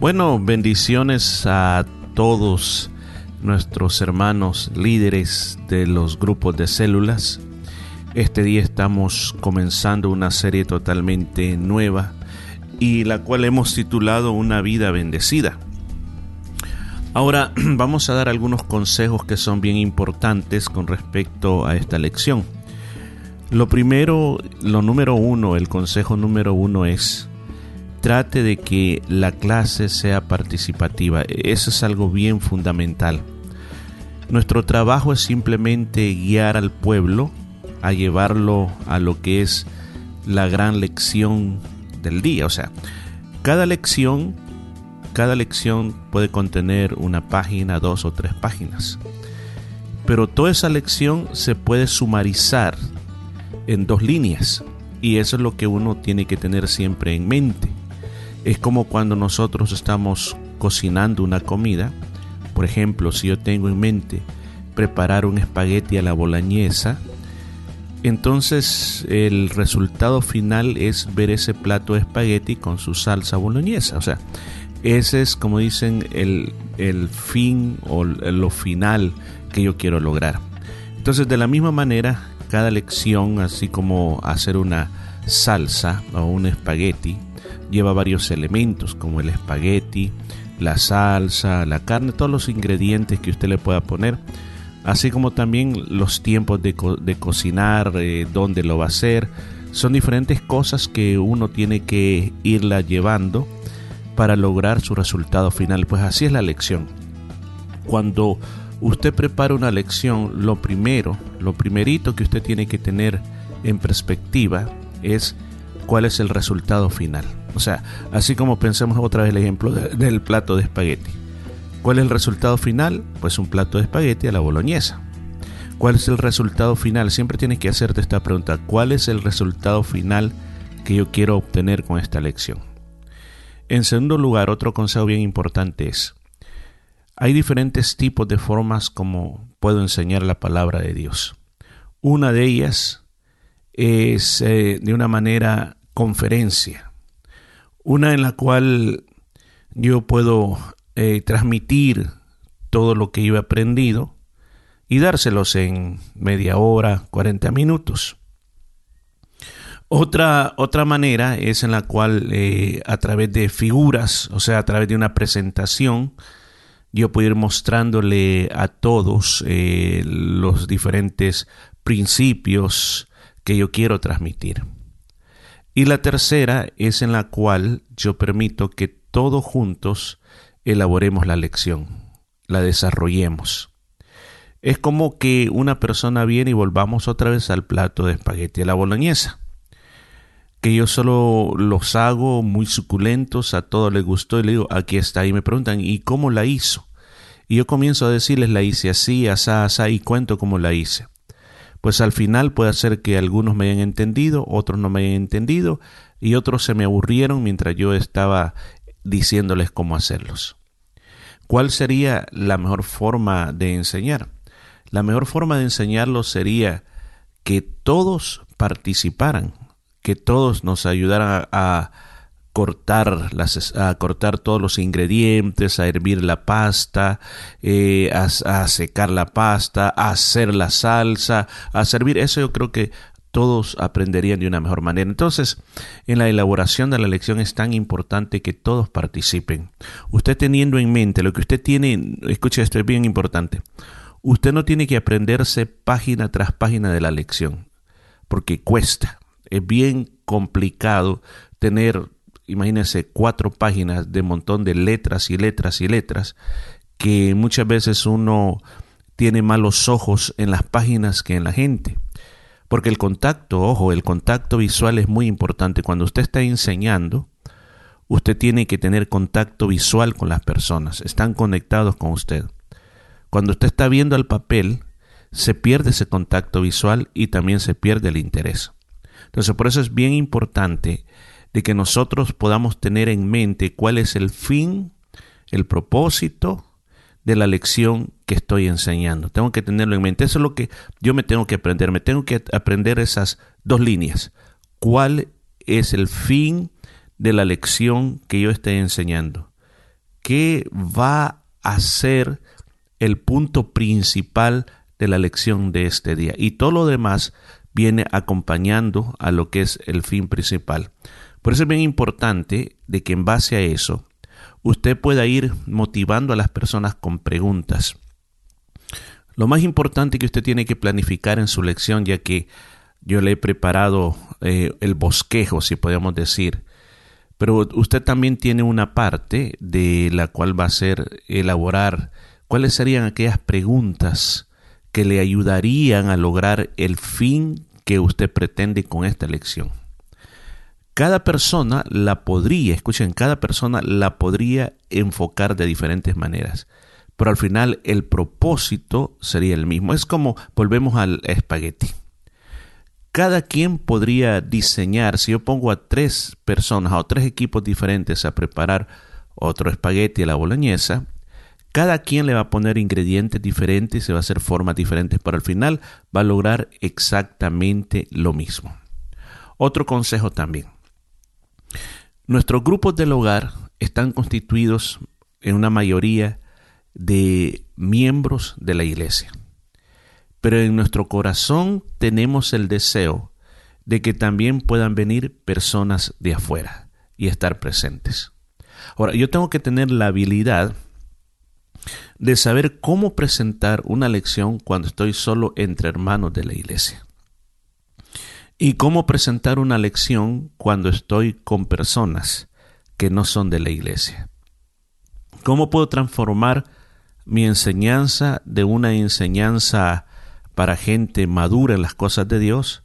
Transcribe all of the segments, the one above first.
Bueno, bendiciones a todos nuestros hermanos líderes de los grupos de células. Este día estamos comenzando una serie totalmente nueva y la cual hemos titulado Una vida bendecida. Ahora vamos a dar algunos consejos que son bien importantes con respecto a esta lección. Lo primero, lo número uno, el consejo número uno es trate de que la clase sea participativa. Eso es algo bien fundamental. Nuestro trabajo es simplemente guiar al pueblo a llevarlo a lo que es la gran lección del día. O sea, cada lección, cada lección puede contener una página, dos o tres páginas. Pero toda esa lección se puede sumarizar en dos líneas. Y eso es lo que uno tiene que tener siempre en mente. Es como cuando nosotros estamos cocinando una comida. Por ejemplo, si yo tengo en mente preparar un espagueti a la boloñesa, entonces el resultado final es ver ese plato de espagueti con su salsa boloñesa. O sea, ese es como dicen el, el fin o lo final que yo quiero lograr. Entonces de la misma manera, cada lección, así como hacer una salsa o un espagueti, lleva varios elementos como el espagueti, la salsa, la carne, todos los ingredientes que usted le pueda poner, así como también los tiempos de, cocinar, eh, dónde lo va a hacer. Son diferentes cosas que uno tiene que irla llevando para lograr su resultado final. Pues así es la lección. Cuando usted prepara una lección, lo primero, lo primerito que usted tiene que tener en perspectiva es cuál es el resultado final. O sea, así como pensemos otra vez el ejemplo del plato de espagueti. ¿Cuál es el resultado final? Pues un plato de espagueti a la boloñesa. ¿Cuál es el resultado final? Siempre tienes que hacerte esta pregunta. ¿Cuál es el resultado final que yo quiero obtener con esta lección? En segundo lugar, otro consejo bien importante es, hay diferentes tipos de formas como puedo enseñar la palabra de Dios. Una de ellas es eh, de una manera conferencia, una en la cual yo puedo eh, transmitir todo lo que he aprendido y dárselos en media hora, 40 minutos. Otra, otra manera es en la cual eh, a través de figuras, o sea, a través de una presentación, yo puedo ir mostrándole a todos eh, los diferentes principios que yo quiero transmitir. Y la tercera es en la cual yo permito que todos juntos elaboremos la lección, la desarrollemos. Es como que una persona viene y volvamos otra vez al plato de espagueti a la boloñesa. Que yo solo los hago muy suculentos, a todos les gustó y le digo, aquí está. Y me preguntan, ¿y cómo la hizo? Y yo comienzo a decirles, la hice así, asá, asá, y cuento cómo la hice. Pues al final puede ser que algunos me hayan entendido, otros no me hayan entendido, y otros se me aburrieron mientras yo estaba diciéndoles cómo hacerlos. ¿Cuál sería la mejor forma de enseñar? La mejor forma de enseñarlo sería que todos participaran, que todos nos ayudaran a, cortar, las, a cortar todos los ingredientes, a hervir la pasta, eh, a, a, secar la pasta, a hacer la salsa, a servir. Eso yo creo que todos aprenderían de una mejor manera. Entonces, en la elaboración de la lección es tan importante que todos participen. Usted teniendo en mente lo que usted tiene, escuche esto, es bien importante. Usted no tiene que aprenderse página tras página de la lección, porque cuesta. Es bien complicado tener, imagínense, cuatro páginas de montón de letras y letras y letras, que muchas veces uno tiene malos ojos en las páginas que en la gente. Porque el contacto, ojo, el contacto visual es muy importante. Cuando usted está enseñando, usted tiene que tener contacto visual con las personas. Están conectados con usted. Cuando usted está viendo el papel, se pierde ese contacto visual y también se pierde el interés. Entonces, por eso es bien importante de que nosotros podamos tener en mente cuál es el fin, el propósito de la lección que estoy enseñando. Tengo que tenerlo en mente. Eso es lo que yo me tengo que aprender. Me tengo que aprender esas dos líneas. ¿Cuál es el fin de la lección que yo estoy enseñando? qué va a ser el punto principal de la lección de este día. Y todo lo demás viene acompañando a lo que es el fin principal. Por eso es bien importante de que en base a eso usted pueda ir motivando a las personas con preguntas. Lo más importante que usted tiene que planificar en su lección, ya que yo le he preparado eh, el bosquejo, si podemos decir, pero usted también tiene una parte de la cual va a ser elaborar cuáles serían aquellas preguntas que le ayudarían a lograr el fin que usted pretende con esta lección. Cada persona la podría, escuchen, cada persona la podría enfocar de diferentes maneras, pero al final el propósito sería el mismo. Es como volvemos al espagueti cada quien podría diseñar, si yo pongo a tres personas o tres equipos diferentes a preparar otro espagueti a la boloñesa, cada quien le va a poner ingredientes diferentes y se va a hacer formas diferentes, pero al final va a lograr exactamente lo mismo. Otro consejo también. Nuestros grupos del hogar están constituidos en una mayoría de miembros de la iglesia pero en nuestro corazón tenemos el deseo de que también puedan venir personas de afuera y estar presentes. Ahora, yo tengo que tener la habilidad de saber cómo presentar una lección cuando estoy solo entre hermanos de la iglesia. Y cómo presentar una lección cuando estoy con personas que no son de la iglesia. ¿Cómo puedo transformar mi enseñanza de una enseñanza para gente madura en las cosas de Dios,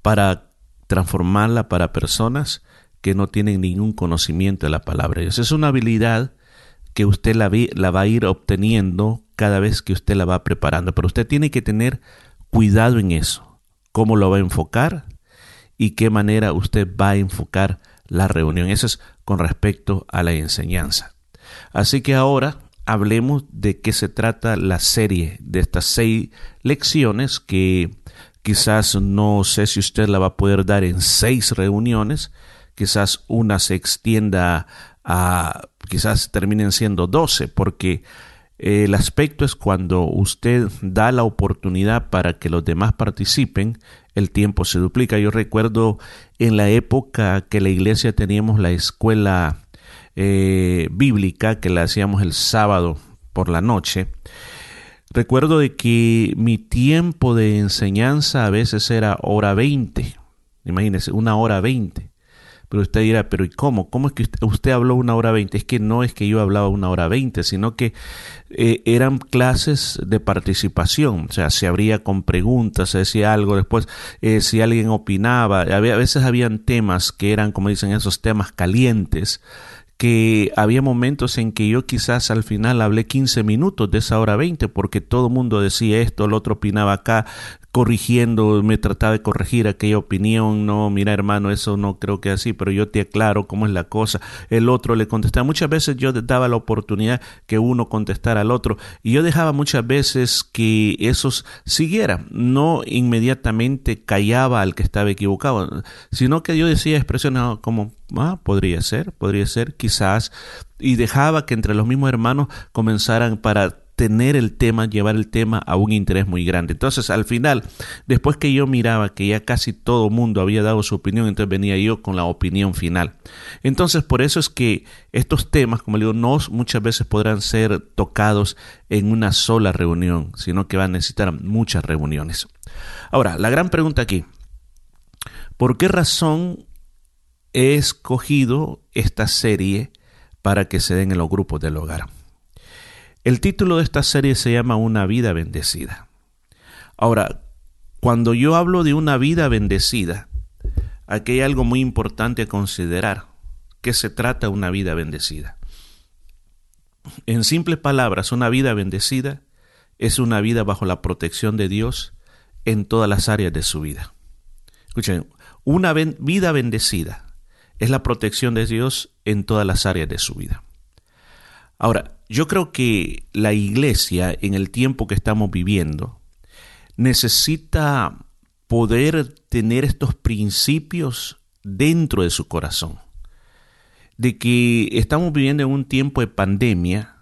para transformarla para personas que no tienen ningún conocimiento de la palabra de Dios. Es una habilidad que usted la, va a ir obteniendo cada vez que usted la va preparando, pero usted tiene que tener cuidado en eso, cómo lo va a enfocar y qué manera usted va a enfocar la reunión. Eso es con respecto a la enseñanza. Así que ahora hablemos de qué se trata la serie de estas seis lecciones que quizás no sé si usted la va a poder dar en seis reuniones, quizás una se extienda a, quizás terminen siendo doce, porque el aspecto es cuando usted da la oportunidad para que los demás participen, el tiempo se duplica. Yo recuerdo en la época que la iglesia teníamos la escuela eh, bíblica que la hacíamos el sábado por la noche, recuerdo de que mi tiempo de enseñanza a veces era hora 20, imagínese, una hora 20. Pero usted dirá, pero ¿y cómo? ¿Cómo es que usted, habló una hora veinte? Es que no es que yo hablaba una hora veinte, sino que eh, eran clases de participación. O sea, se abría con preguntas, se decía algo, después eh, si alguien opinaba, había, a veces habían temas que eran, como dicen, esos temas calientes que había momentos en que yo quizás al final hablé 15 minutos de esa hora 20 porque todo el mundo decía esto, el otro opinaba acá, corrigiendo, me trataba de corregir aquella opinión, no, mira hermano, eso no creo que así, pero yo te aclaro cómo es la cosa. El otro le contestaba. Muchas veces yo daba la oportunidad que uno contestara al otro y yo dejaba muchas veces que esos siguieran, no inmediatamente callaba al que estaba equivocado, sino que yo decía expresiones como, ah, podría ser, podría ser, quizás, y dejaba que entre los mismos hermanos comenzaran para tener el tema, llevar el tema a un interés muy grande. Entonces, al final, después que yo miraba que ya casi todo mundo había dado su opinión, entonces venía yo con la opinión final. Entonces, por eso es que estos temas, como le digo, no muchas veces podrán ser tocados en una sola reunión, sino que van a necesitar muchas reuniones. Ahora, la gran pregunta aquí, ¿por qué razón he escogido esta serie para que se den en los grupos del hogar? El título de esta serie se llama Una vida bendecida. Ahora, cuando yo hablo de una vida bendecida, aquí hay algo muy importante a considerar. ¿Qué se trata una vida bendecida? En simples palabras, una vida bendecida es una vida bajo la protección de Dios en todas las áreas de su vida. Escuchen, una vida bendecida es la protección de Dios en todas las áreas de su vida. Ahora, yo creo que la iglesia en el tiempo que estamos viviendo necesita poder tener estos principios dentro de su corazón. de que estamos viviendo en un tiempo de pandemia,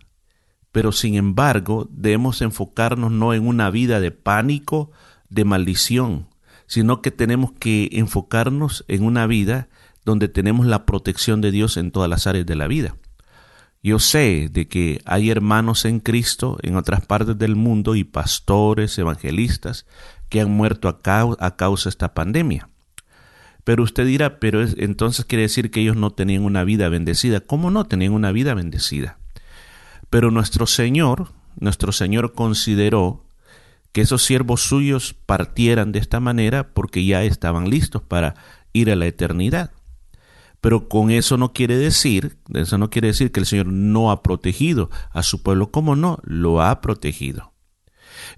pero sin embargo debemos enfocarnos no en una vida de pánico, de maldición, sino que tenemos que enfocarnos en una vida donde tenemos la protección de Dios en todas las áreas de la vida. Yo sé de que hay hermanos en Cristo en otras partes del mundo y pastores, evangelistas, que han muerto a, causa de esta pandemia. Pero usted dirá, pero entonces quiere decir que ellos no tenían una vida bendecida. ¿Cómo no tenían una vida bendecida? Pero nuestro Señor, nuestro Señor consideró que esos siervos suyos partieran de esta manera porque ya estaban listos para ir a la eternidad. Pero con eso no quiere decir, eso no quiere decir que el Señor no ha protegido a su pueblo. ¿Cómo no? Lo ha protegido.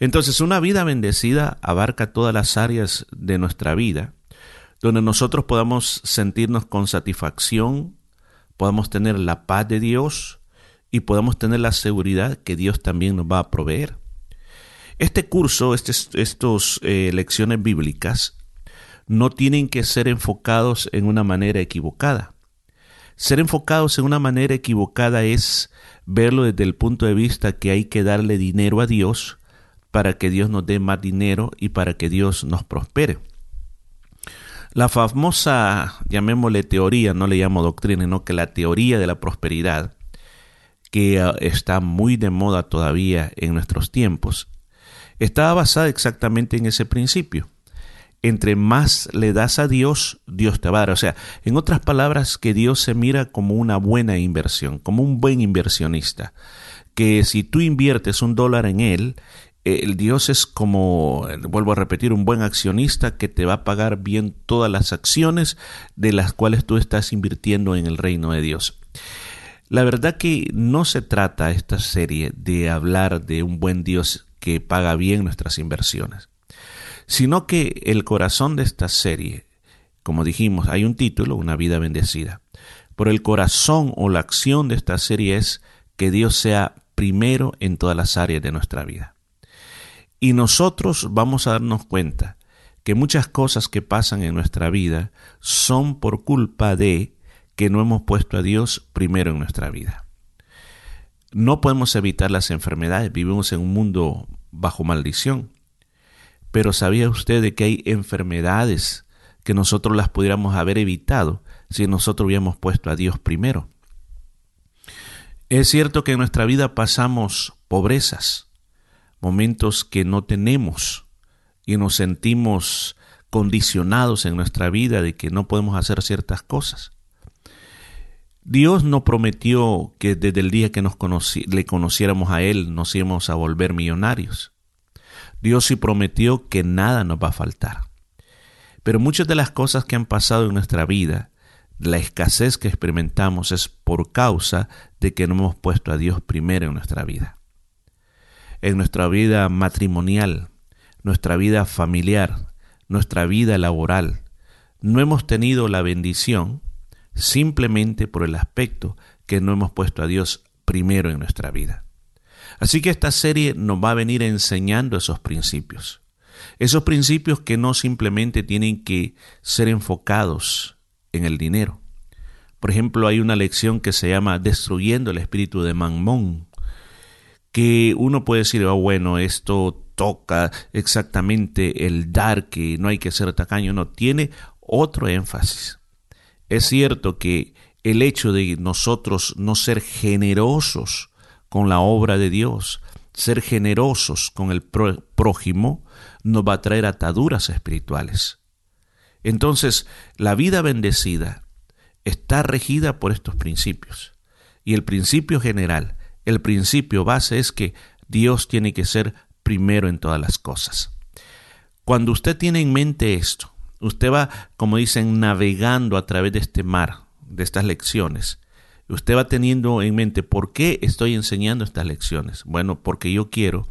Entonces, una vida bendecida abarca todas las áreas de nuestra vida donde nosotros podamos sentirnos con satisfacción, podamos tener la paz de Dios y podamos tener la seguridad que Dios también nos va a proveer. Este curso, estas estos, eh, lecciones bíblicas, no tienen que ser enfocados en una manera equivocada. Ser enfocados en una manera equivocada es verlo desde el punto de vista que hay que darle dinero a Dios para que Dios nos dé más dinero y para que Dios nos prospere. La famosa, llamémosle teoría, no le llamo doctrina, sino que la teoría de la prosperidad, que ah, está muy de moda todavía en nuestros tiempos, estaba basada exactamente en ese principio. Entre más le das a Dios, Dios te va a dar. O sea, en otras palabras, que Dios se mira como una buena inversión, como un buen inversionista. Que si tú inviertes un dólar en Él, el Dios es como, vuelvo a repetir, un buen accionista que te va a pagar bien todas las acciones de las cuales tú estás invirtiendo en el reino de Dios. La verdad que no se trata esta serie de hablar de un buen Dios que paga bien nuestras inversiones, sino que el corazón de esta serie, como dijimos, hay un título, una vida bendecida, por el corazón o la acción de esta serie es que Dios sea primero en todas las áreas de nuestra vida. Y nosotros vamos a darnos cuenta que muchas cosas que pasan en nuestra vida son por culpa de que no hemos puesto a Dios primero en nuestra vida. No podemos evitar las enfermedades, vivimos en un mundo bajo maldición. Pero ¿sabía usted de que hay enfermedades que nosotros las pudiéramos haber evitado si nosotros hubiéramos puesto a Dios primero? Es cierto que en nuestra vida pasamos pobrezas, momentos que no tenemos y nos sentimos condicionados en nuestra vida de que no podemos hacer ciertas cosas. Dios no prometió que desde el día que nos le conociéramos a Él nos íbamos a volver millonarios. Dios sí prometió que nada nos va a faltar. Pero muchas de las cosas que han pasado en nuestra vida, la escasez que experimentamos es por causa de que no hemos puesto a Dios primero en nuestra vida en nuestra vida matrimonial, nuestra vida familiar, nuestra vida laboral. No hemos tenido la bendición simplemente por el aspecto que no hemos puesto a Dios primero en nuestra vida. Así que esta serie nos va a venir enseñando esos principios. Esos principios que no simplemente tienen que ser enfocados en el dinero. Por ejemplo, hay una lección que se llama Destruyendo el espíritu de Mamón, que uno puede decir, oh, bueno, esto toca exactamente el dar, que no hay que ser tacaño, no, tiene otro énfasis. Es cierto que el hecho de nosotros no ser generosos con la obra de Dios, ser generosos con el prójimo, nos va a traer ataduras espirituales. Entonces, la vida bendecida está regida por estos principios. Y el principio general el principio base es que Dios tiene que ser primero en todas las cosas. Cuando usted tiene en mente esto, usted va, como dicen, navegando a través de este mar, de estas lecciones. Usted va teniendo en mente, ¿por qué estoy enseñando estas lecciones? Bueno, porque yo quiero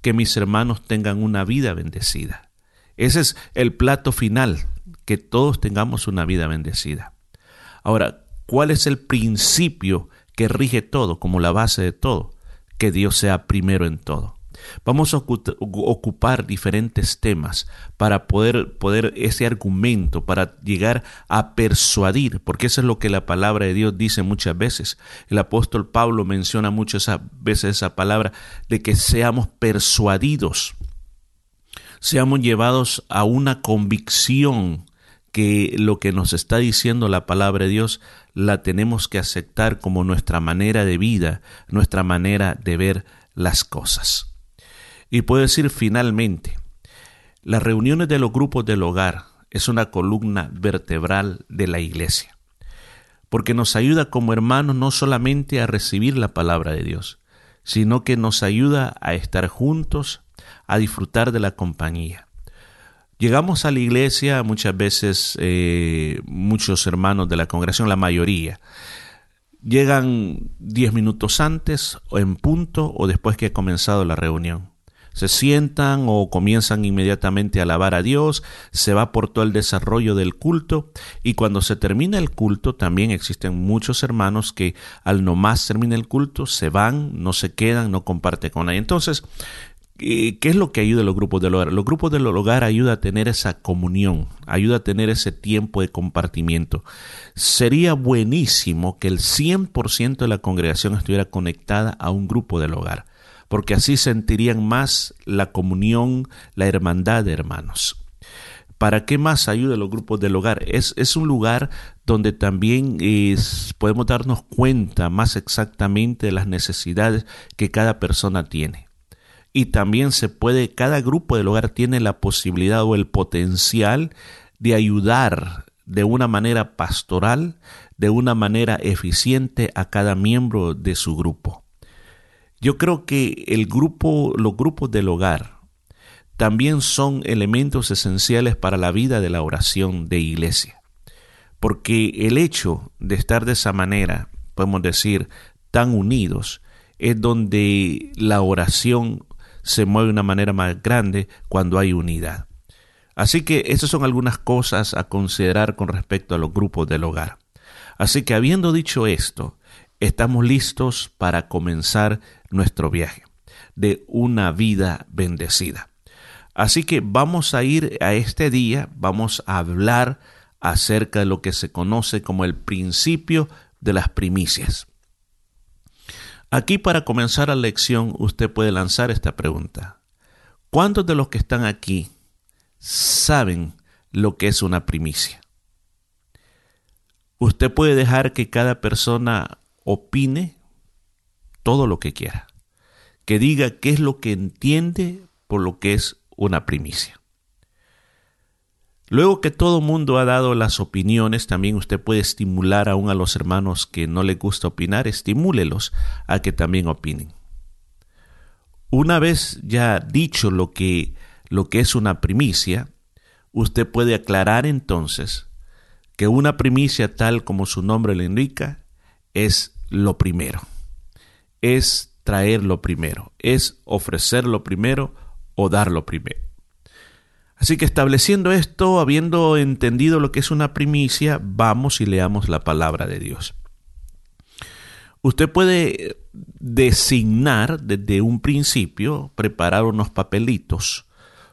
que mis hermanos tengan una vida bendecida. Ese es el plato final, que todos tengamos una vida bendecida. Ahora, ¿cuál es el principio que rige todo, como la base de todo, que Dios sea primero en todo. Vamos a ocupar diferentes temas para poder, poder ese argumento, para llegar a persuadir, porque eso es lo que la palabra de Dios dice muchas veces. El apóstol Pablo menciona muchas veces esa palabra de que seamos persuadidos, seamos llevados a una convicción que lo que nos está diciendo la palabra de Dios la tenemos que aceptar como nuestra manera de vida, nuestra manera de ver las cosas. Y puedo decir finalmente, las reuniones de los grupos del hogar es una columna vertebral de la iglesia, porque nos ayuda como hermanos no solamente a recibir la palabra de Dios, sino que nos ayuda a estar juntos, a disfrutar de la compañía. Llegamos a la iglesia muchas veces, eh, muchos hermanos de la congregación, la mayoría, llegan diez minutos antes o en punto o después que ha comenzado la reunión se sientan o comienzan inmediatamente a alabar a Dios, se va por todo el desarrollo del culto y cuando se termina el culto también existen muchos hermanos que al nomás termina el culto se van, no se quedan, no comparten con nadie. Entonces, ¿Qué es lo que ayuda a los grupos del hogar? Los grupos del hogar ayuda a tener esa comunión, ayuda a tener ese tiempo de compartimiento. Sería buenísimo que el 100% de la congregación estuviera conectada a un grupo del hogar porque así sentirían más la comunión, la hermandad de hermanos. ¿Para qué más ayuda los grupos del hogar? Es, es un lugar donde también podemos darnos cuenta más exactamente de las necesidades que cada persona tiene. Y también se puede, cada grupo del hogar tiene la posibilidad o el potencial de ayudar de una manera pastoral, de una manera eficiente a cada miembro de su grupo. Yo creo que el grupo, los grupos del hogar también son elementos esenciales para la vida de la oración de iglesia. Porque el hecho de estar de esa manera, podemos decir, tan unidos, es donde la oración se mueve de una manera más grande cuando hay unidad. Así que esas son algunas cosas a considerar con respecto a los grupos del hogar. Así que habiendo dicho esto, estamos listos para comenzar nuestro viaje de una vida bendecida. Así que vamos a ir a este día, vamos a hablar acerca de lo que se conoce como el principio de las primicias. Aquí para comenzar la lección usted puede lanzar esta pregunta. ¿Cuántos de los que están aquí saben lo que es una primicia? Usted puede dejar que cada persona opine todo lo que quiera, que diga qué es lo que entiende por lo que es una primicia. Luego que todo mundo ha dado las opiniones, también usted puede estimular aún a los hermanos que no les gusta opinar, estimúlelos a que también opinen. Una vez ya dicho lo que, lo que es una primicia, usted puede aclarar entonces que una primicia tal como su nombre le indica es lo primero. Es traer lo primero, es ofrecer lo primero o dar lo primero. Así que estableciendo esto, habiendo entendido lo que es una primicia, vamos y leamos la palabra de Dios. Usted puede designar desde un principio, preparar unos papelitos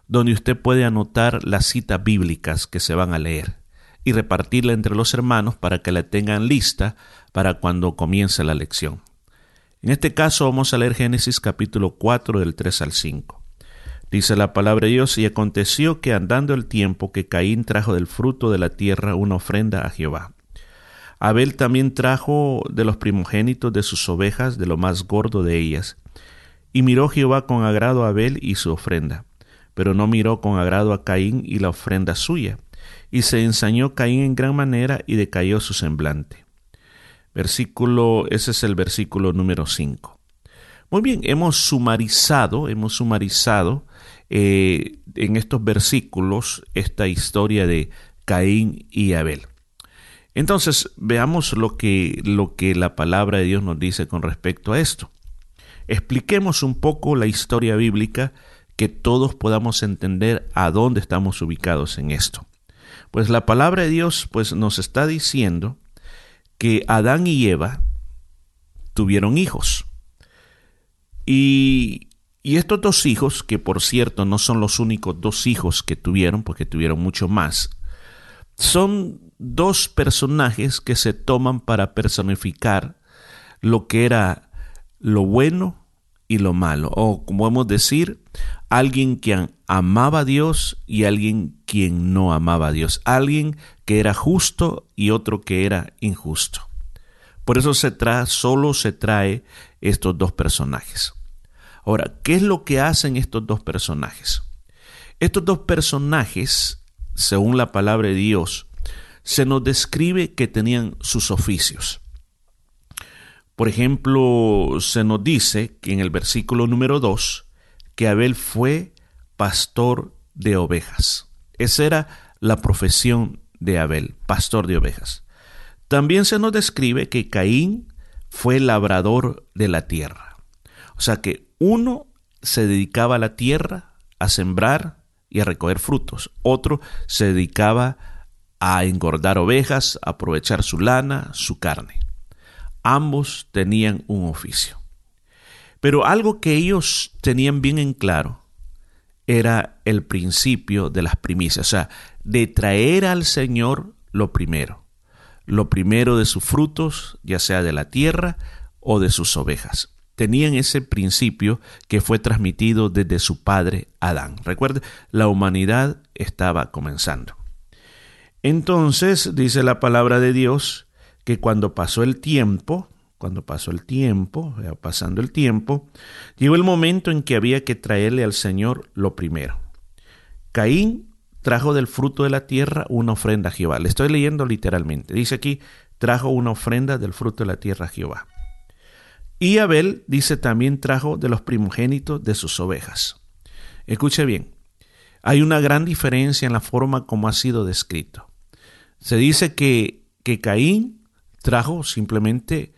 donde usted puede anotar las citas bíblicas que se van a leer y repartirla entre los hermanos para que la tengan lista para cuando comience la lección. En este caso vamos a leer Génesis capítulo 4 del 3 al 5. Dice la palabra de Dios, y aconteció que andando el tiempo que Caín trajo del fruto de la tierra una ofrenda a Jehová. Abel también trajo de los primogénitos de sus ovejas, de lo más gordo de ellas. Y miró Jehová con agrado a Abel y su ofrenda, pero no miró con agrado a Caín y la ofrenda suya. Y se ensañó Caín en gran manera y decayó su semblante. Versículo, ese es el versículo número 5. Muy bien, hemos sumarizado, hemos sumarizado eh, en estos versículos esta historia de Caín y Abel. Entonces, veamos lo que, lo que la palabra de Dios nos dice con respecto a esto. Expliquemos un poco la historia bíblica que todos podamos entender a dónde estamos ubicados en esto. Pues la palabra de Dios pues nos está diciendo que Adán y Eva tuvieron hijos. Y, Y estos dos hijos, que por cierto no son los únicos dos hijos que tuvieron, porque tuvieron mucho más, son dos personajes que se toman para personificar lo que era lo bueno y lo malo, o como podemos decir, alguien que amaba a Dios y alguien quien no amaba a Dios, alguien que era justo y otro que era injusto. Por eso se trae, solo se trae estos dos personajes. Ahora, ¿qué es lo que hacen estos dos personajes? Estos dos personajes, según la palabra de Dios, se nos describe que tenían sus oficios. Por ejemplo, se nos dice que en el versículo número 2 que Abel fue pastor de ovejas. Esa era la profesión de Abel, pastor de ovejas. También se nos describe que Caín fue labrador de la tierra. O sea que uno se dedicaba a la tierra, a sembrar y a recoger frutos. Otro se dedicaba a engordar ovejas, a aprovechar su lana, su carne. Ambos tenían un oficio. Pero algo que ellos tenían bien en claro era el principio de las primicias, o sea, de traer al Señor lo primero, lo primero de sus frutos, ya sea de la tierra o de sus ovejas tenían ese principio que fue transmitido desde su padre Adán. Recuerde, la humanidad estaba comenzando. Entonces, dice la palabra de Dios, que cuando pasó el tiempo, cuando pasó el tiempo, pasando el tiempo, llegó el momento en que había que traerle al Señor lo primero. Caín trajo del fruto de la tierra una ofrenda a Jehová. Le estoy leyendo literalmente. Dice aquí, trajo una ofrenda del fruto de la tierra a Jehová. Y Abel, dice, también trajo de los primogénitos de sus ovejas. Escuche bien, hay una gran diferencia en la forma como ha sido descrito. Se dice que, que Caín trajo simplemente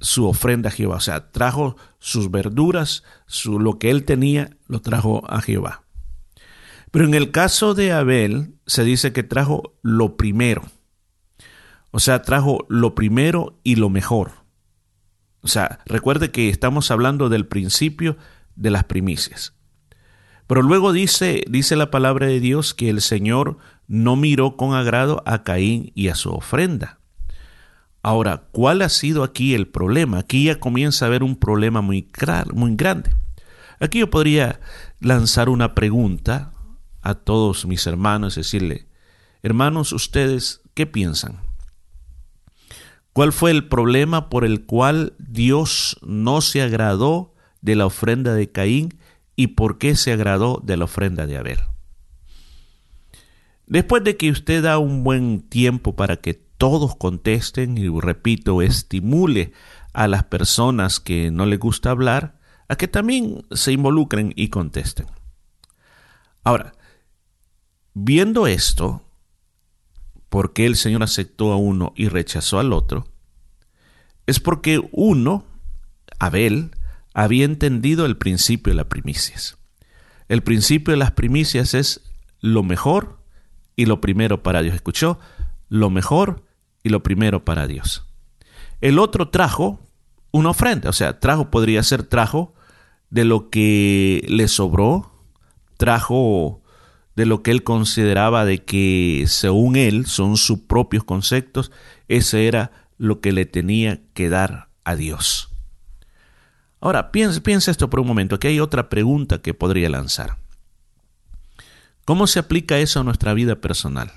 su ofrenda a Jehová, o sea, trajo sus verduras, su, lo que él tenía, lo trajo a Jehová. Pero en el caso de Abel se dice que trajo lo primero, o sea, trajo lo primero y lo mejor. O sea, recuerde que estamos hablando del principio de las primicias. Pero luego dice, dice la palabra de Dios que el Señor no miró con agrado a Caín y a su ofrenda. Ahora, ¿cuál ha sido aquí el problema? Aquí ya comienza a haber un problema muy, muy grande. Aquí yo podría lanzar una pregunta a todos mis hermanos, decirle, hermanos, ustedes, ¿qué piensan? ¿Cuál fue el problema por el cual Dios no se agradó de la ofrenda de Caín y por qué se agradó de la ofrenda de Abel? Después de que usted da un buen tiempo para que todos contesten y repito, estimule a las personas que no les gusta hablar a que también se involucren y contesten. Ahora, viendo esto, por qué el Señor aceptó a uno y rechazó al otro, es porque uno, Abel, había entendido el principio de las primicias. El principio de las primicias es lo mejor y lo primero para Dios. ¿Escuchó? Lo mejor lo primero para Dios. El otro trajo una ofrenda, o sea, trajo, podría ser trajo de lo que le sobró, trajo de lo que él consideraba de que según él son sus propios conceptos, ese era lo que le tenía que dar a Dios. Ahora, piensa, piensa esto por un momento, aquí hay otra pregunta que podría lanzar. ¿Cómo se aplica eso a nuestra vida personal?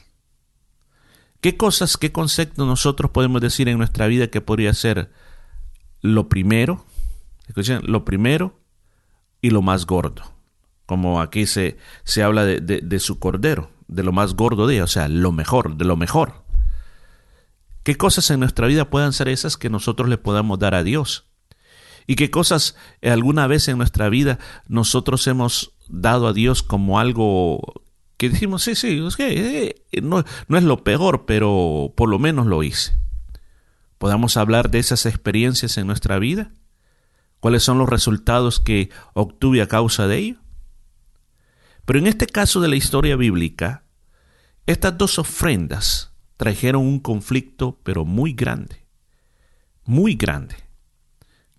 ¿Qué cosas, qué conceptos nosotros podemos decir en nuestra vida que podría ser lo primero, escuchen, lo primero y lo más gordo? como aquí se, se habla de, de, su cordero, de lo más gordo de ella, o sea, lo mejor, de lo mejor. ¿Qué cosas en nuestra vida puedan ser esas que nosotros le podamos dar a Dios? ¿Y qué cosas alguna vez en nuestra vida nosotros hemos dado a Dios como algo que decimos, sí, sí, eh, no, no es lo peor, pero por lo menos lo hice? ¿Podamos hablar de esas experiencias en nuestra vida? ¿Cuáles son los resultados que obtuve a causa de ello? Pero en este caso de la historia bíblica, estas dos ofrendas trajeron un conflicto, pero muy grande, muy grande.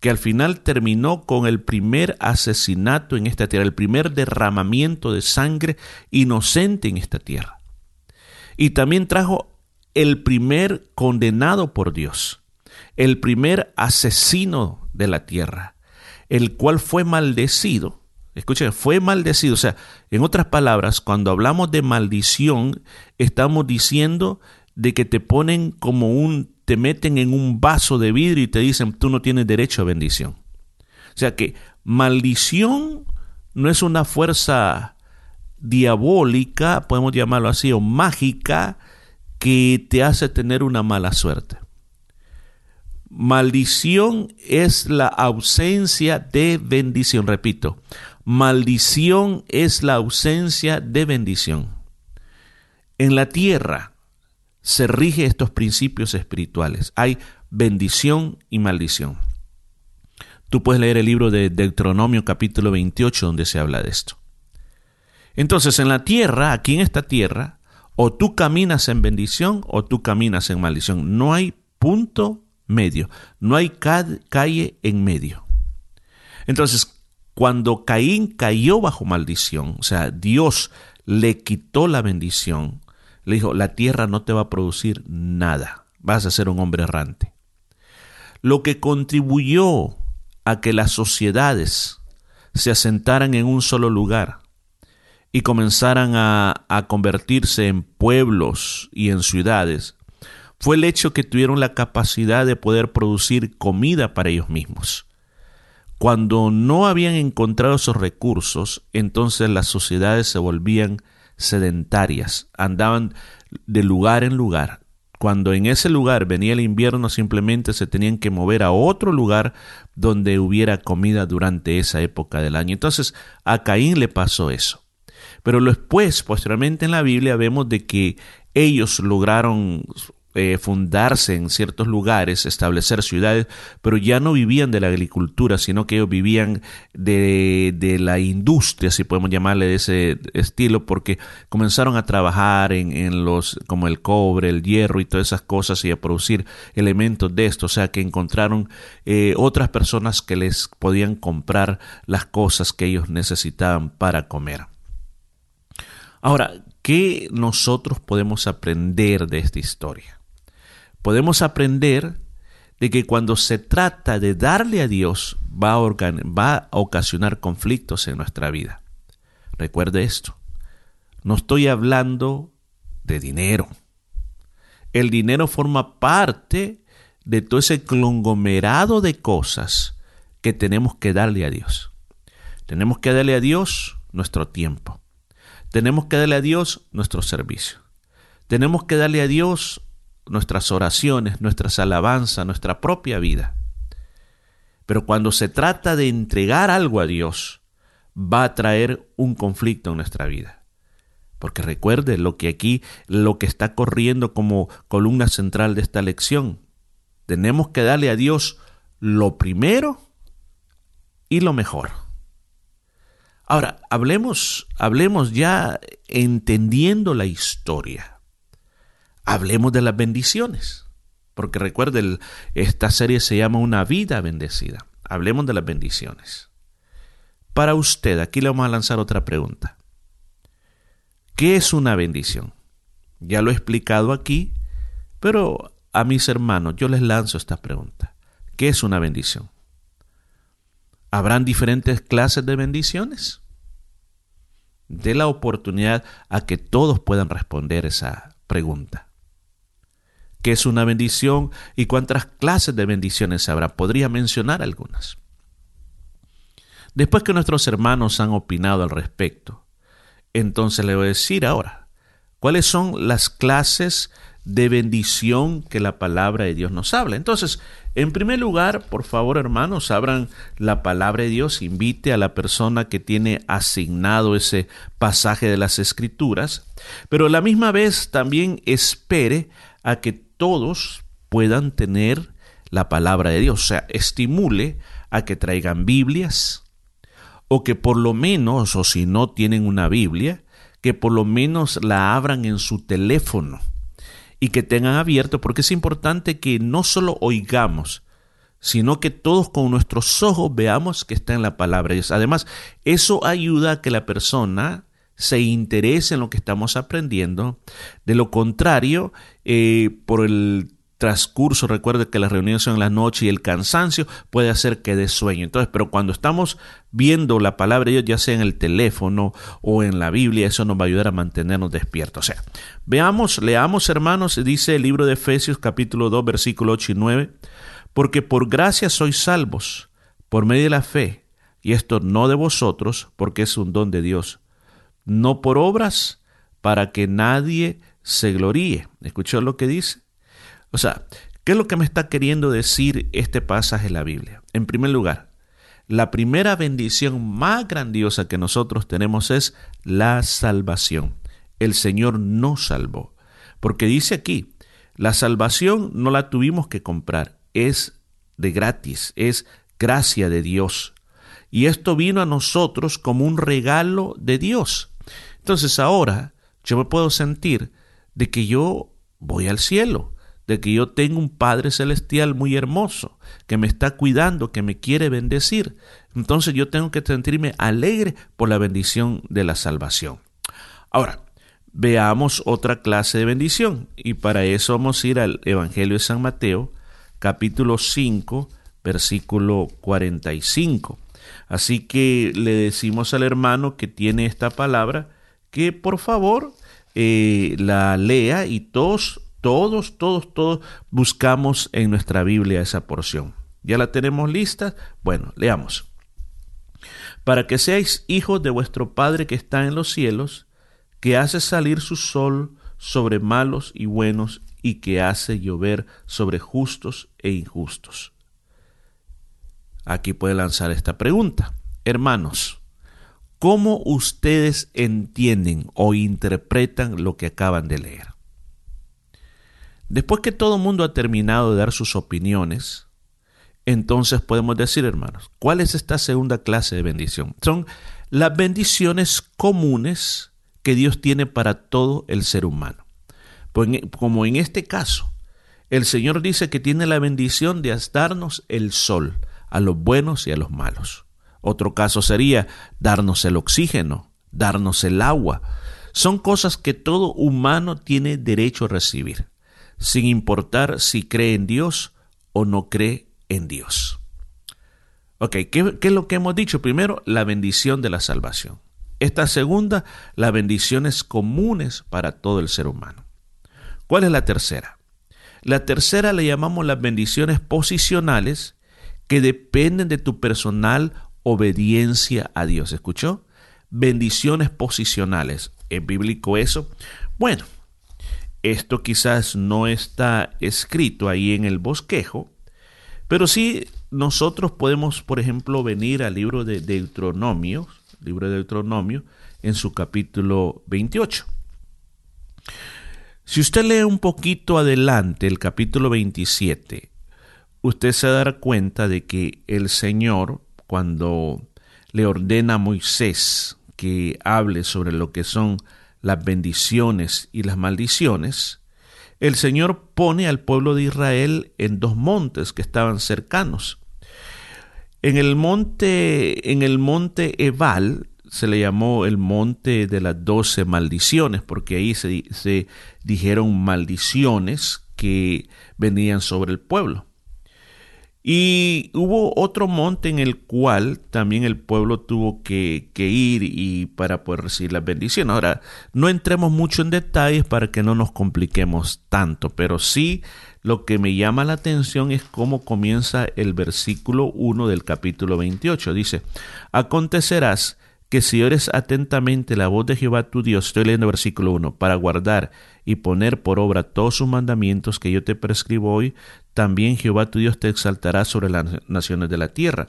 Que al final terminó con el primer asesinato en esta tierra, el primer derramamiento de sangre inocente en esta tierra. Y también trajo el primer condenado por Dios, el primer asesino de la tierra, el cual fue maldecido. Escuchen, fue maldecido. O sea, en otras palabras, cuando hablamos de maldición, estamos diciendo de que te ponen como un te meten en un vaso de vidrio y te dicen tú no tienes derecho a bendición. O sea que maldición no es una fuerza diabólica, podemos llamarlo así, o mágica, que te hace tener una mala suerte. Maldición es la ausencia de bendición, repito, maldición es la ausencia de bendición. En la tierra, se rige estos principios espirituales. Hay bendición y maldición. Tú puedes leer el libro de Deuteronomio capítulo 28 donde se habla de esto. Entonces en la tierra, aquí en esta tierra, o tú caminas en bendición o tú caminas en maldición. No hay punto medio, no hay calle en medio. Entonces, cuando Caín cayó bajo maldición, o sea, Dios le quitó la bendición, le dijo, la tierra no te va a producir nada, vas a ser un hombre errante. Lo que contribuyó a que las sociedades se asentaran en un solo lugar y comenzaran a, a convertirse en pueblos y en ciudades, fue el hecho que tuvieron la capacidad de poder producir comida para ellos mismos. Cuando no habían encontrado esos recursos, entonces las sociedades se volvían sedentarias, andaban de lugar en lugar. Cuando en ese lugar venía el invierno simplemente se tenían que mover a otro lugar donde hubiera comida durante esa época del año. Entonces a Caín le pasó eso. Pero después, posteriormente en la Biblia, vemos de que ellos lograron eh, fundarse en ciertos lugares, establecer ciudades, pero ya no vivían de la agricultura, sino que ellos vivían de, de, la industria, si podemos llamarle de ese estilo, porque comenzaron a trabajar en, en, los, como el cobre, el hierro y todas esas cosas y a producir elementos de esto, o sea que encontraron eh, otras personas que les podían comprar las cosas que ellos necesitaban para comer. Ahora, ¿qué nosotros podemos aprender de esta historia? Podemos aprender de que cuando se trata de darle a Dios va a, va a ocasionar conflictos en nuestra vida. Recuerde esto, no estoy hablando de dinero. El dinero forma parte de todo ese conglomerado de cosas que tenemos que darle a Dios. Tenemos que darle a Dios nuestro tiempo. Tenemos que darle a Dios nuestro servicio. Tenemos que darle a Dios nuestras oraciones, nuestras alabanzas, nuestra propia vida. Pero cuando se trata de entregar algo a Dios, va a traer un conflicto en nuestra vida. Porque recuerde lo que aquí, lo que está corriendo como columna central de esta lección. Tenemos que darle a Dios lo primero y lo mejor. Ahora, hablemos, hablemos ya entendiendo la historia hablemos de las bendiciones. Porque recuerde, esta serie se llama Una vida bendecida. Hablemos de las bendiciones. Para usted, aquí le vamos a lanzar otra pregunta. ¿Qué es una bendición? Ya lo he explicado aquí, pero a mis hermanos yo les lanzo esta pregunta. ¿Qué es una bendición? ¿Habrán diferentes clases de bendiciones? De la oportunidad a que todos puedan responder esa pregunta qué es una bendición y cuántas clases de bendiciones habrá. Podría mencionar algunas. Después que nuestros hermanos han opinado al respecto, entonces le voy a decir ahora, ¿cuáles son las clases de bendición que la palabra de Dios nos habla? Entonces, en primer lugar, por favor, hermanos, abran la palabra de Dios, invite a la persona que tiene asignado ese pasaje de las Escrituras, pero a la misma vez también espere a que todos puedan tener la palabra de Dios, o sea, estimule a que traigan Biblias o que por lo menos, o si no tienen una Biblia, que por lo menos la abran en su teléfono y que tengan abierto, porque es importante que no solo oigamos, sino que todos con nuestros ojos veamos que está en la palabra. Además, eso ayuda a que la persona se interese en lo que estamos aprendiendo. De lo contrario, eh, por el transcurso, recuerde que las reuniones son en la noche y el cansancio puede hacer que dé sueño. Entonces, pero cuando estamos viendo la palabra de Dios, ya sea en el teléfono o en la Biblia, eso nos va a ayudar a mantenernos despiertos. O sea, veamos, leamos hermanos, dice el libro de Efesios capítulo 2, versículo 8 y 9, porque por gracia sois salvos, por medio de la fe, y esto no de vosotros, porque es un don de Dios, no por obras, para que nadie se gloríe. ¿Escuchó lo que dice? O sea, ¿qué es lo que me está queriendo decir este pasaje de la Biblia? En primer lugar, la primera bendición más grandiosa que nosotros tenemos es la salvación. El Señor nos salvó. Porque dice aquí, la salvación no la tuvimos que comprar, es de gratis, es gracia de Dios. Y esto vino a nosotros como un regalo de Dios. Entonces ahora yo me puedo sentir de que yo voy al cielo de que yo tengo un Padre Celestial muy hermoso, que me está cuidando, que me quiere bendecir. Entonces yo tengo que sentirme alegre por la bendición de la salvación. Ahora, veamos otra clase de bendición. Y para eso vamos a ir al Evangelio de San Mateo, capítulo 5, versículo 45. Así que le decimos al hermano que tiene esta palabra que por favor eh, la lea y todos todos, todos, todos buscamos en nuestra Biblia esa porción. ¿Ya la tenemos lista? Bueno, leamos. Para que seáis hijos de vuestro Padre que está en los cielos, que hace salir su sol sobre malos y buenos y que hace llover sobre justos e injustos. Aquí puede lanzar esta pregunta. Hermanos, ¿cómo ustedes entienden o interpretan lo que acaban de leer? Después que todo el mundo ha terminado de dar sus opiniones, entonces podemos decir, hermanos, ¿cuál es esta segunda clase de bendición? Son las bendiciones comunes que Dios tiene para todo el ser humano. Pues como en este caso, el Señor dice que tiene la bendición de darnos el sol a los buenos y a los malos. Otro caso sería darnos el oxígeno, darnos el agua. Son cosas que todo humano tiene derecho a recibir sin importar si cree en Dios o no cree en Dios. Ok, ¿qué, es lo que hemos dicho? Primero, la bendición de la salvación. Esta segunda, las bendiciones comunes para todo el ser humano. ¿Cuál es la tercera? La tercera le llamamos las bendiciones posicionales que dependen de tu personal obediencia a Dios. ¿Escuchó? Bendiciones posicionales. ¿Es bíblico eso? Bueno, esto quizás no está escrito ahí en el bosquejo, pero sí nosotros podemos, por ejemplo, venir al libro de Deuteronomio, libro de Deuteronomio, en su capítulo 28. Si usted lee un poquito adelante el capítulo 27, usted se dará cuenta de que el Señor, cuando le ordena a Moisés que hable sobre lo que son las bendiciones y las maldiciones, el Señor pone al pueblo de Israel en dos montes que estaban cercanos. En el monte, en el monte Ebal se le llamó el monte de las doce maldiciones, porque ahí se, se dijeron maldiciones que venían sobre el pueblo. Y hubo otro monte en el cual también el pueblo tuvo que, ir y para poder recibir las bendiciones. Ahora, no entremos mucho en detalles para que no nos compliquemos tanto, pero sí lo que me llama la atención es cómo comienza el versículo 1 del capítulo 28. Dice, acontecerás que si oyes atentamente la voz de Jehová tu Dios, estoy leyendo versículo 1, para guardar y poner por obra todos sus mandamientos que yo te prescribo hoy, también Jehová tu Dios te exaltará sobre las naciones de la tierra,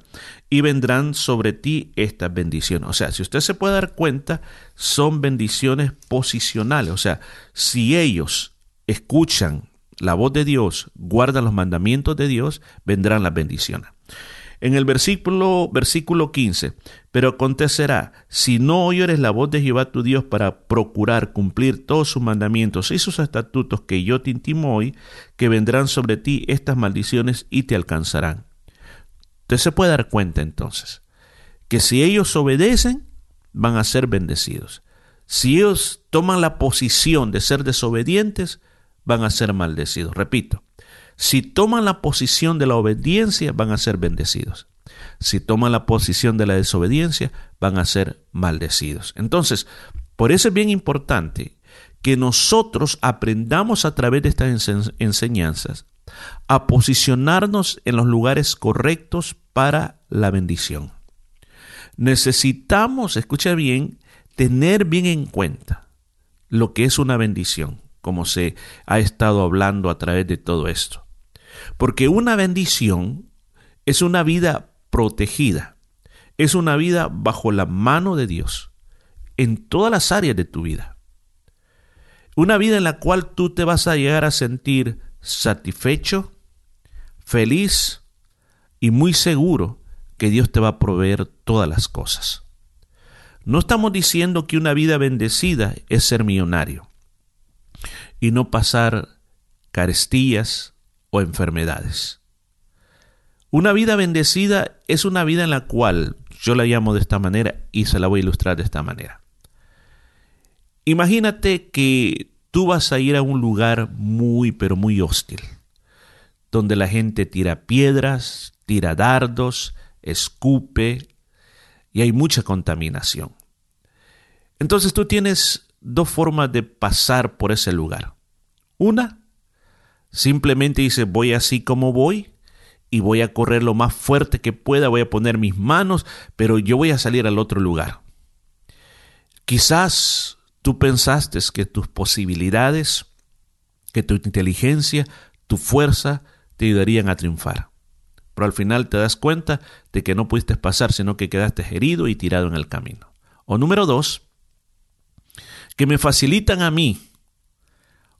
y vendrán sobre ti estas bendiciones. O sea, si usted se puede dar cuenta, son bendiciones posicionales. O sea, si ellos escuchan la voz de Dios, guardan los mandamientos de Dios, vendrán las bendiciones. En el versículo, versículo 15, pero acontecerá, si no oyeres la voz de Jehová tu Dios para procurar cumplir todos sus mandamientos y sus estatutos que yo te intimo hoy, que vendrán sobre ti estas maldiciones y te alcanzarán. Usted se puede dar cuenta entonces que si ellos obedecen, van a ser bendecidos. Si ellos toman la posición de ser desobedientes, van a ser maldecidos. Repito, si toman la posición de la obediencia, van a ser bendecidos. Si toman la posición de la desobediencia, van a ser maldecidos. Entonces, por eso es bien importante que nosotros aprendamos a través de estas enseñanzas a posicionarnos en los lugares correctos para la bendición. Necesitamos, escucha bien, tener bien en cuenta lo que es una bendición, como se ha estado hablando a través de todo esto. Porque una bendición es una vida protegida, es una vida bajo la mano de Dios en todas las áreas de tu vida. Una vida en la cual tú te vas a llegar a sentir satisfecho, feliz y muy seguro que Dios te va a proveer todas las cosas. No estamos diciendo que una vida bendecida es ser millonario y no pasar carestías o enfermedades. Una vida bendecida es una vida en la cual yo la llamo de esta manera y se la voy a ilustrar de esta manera. Imagínate que tú vas a ir a un lugar muy, pero muy hostil, donde la gente tira piedras, tira dardos, escupe y hay mucha contaminación. Entonces tú tienes dos formas de pasar por ese lugar. Una, simplemente dice voy así como voy y voy a correr lo más fuerte que pueda, voy a poner mis manos, pero yo voy a salir al otro lugar. Quizás tú pensaste que tus posibilidades, que tu inteligencia, tu fuerza te ayudarían a triunfar pero al final te das cuenta de que no pudiste pasar, sino que quedaste herido y tirado en el camino. O número dos, que me facilitan a mí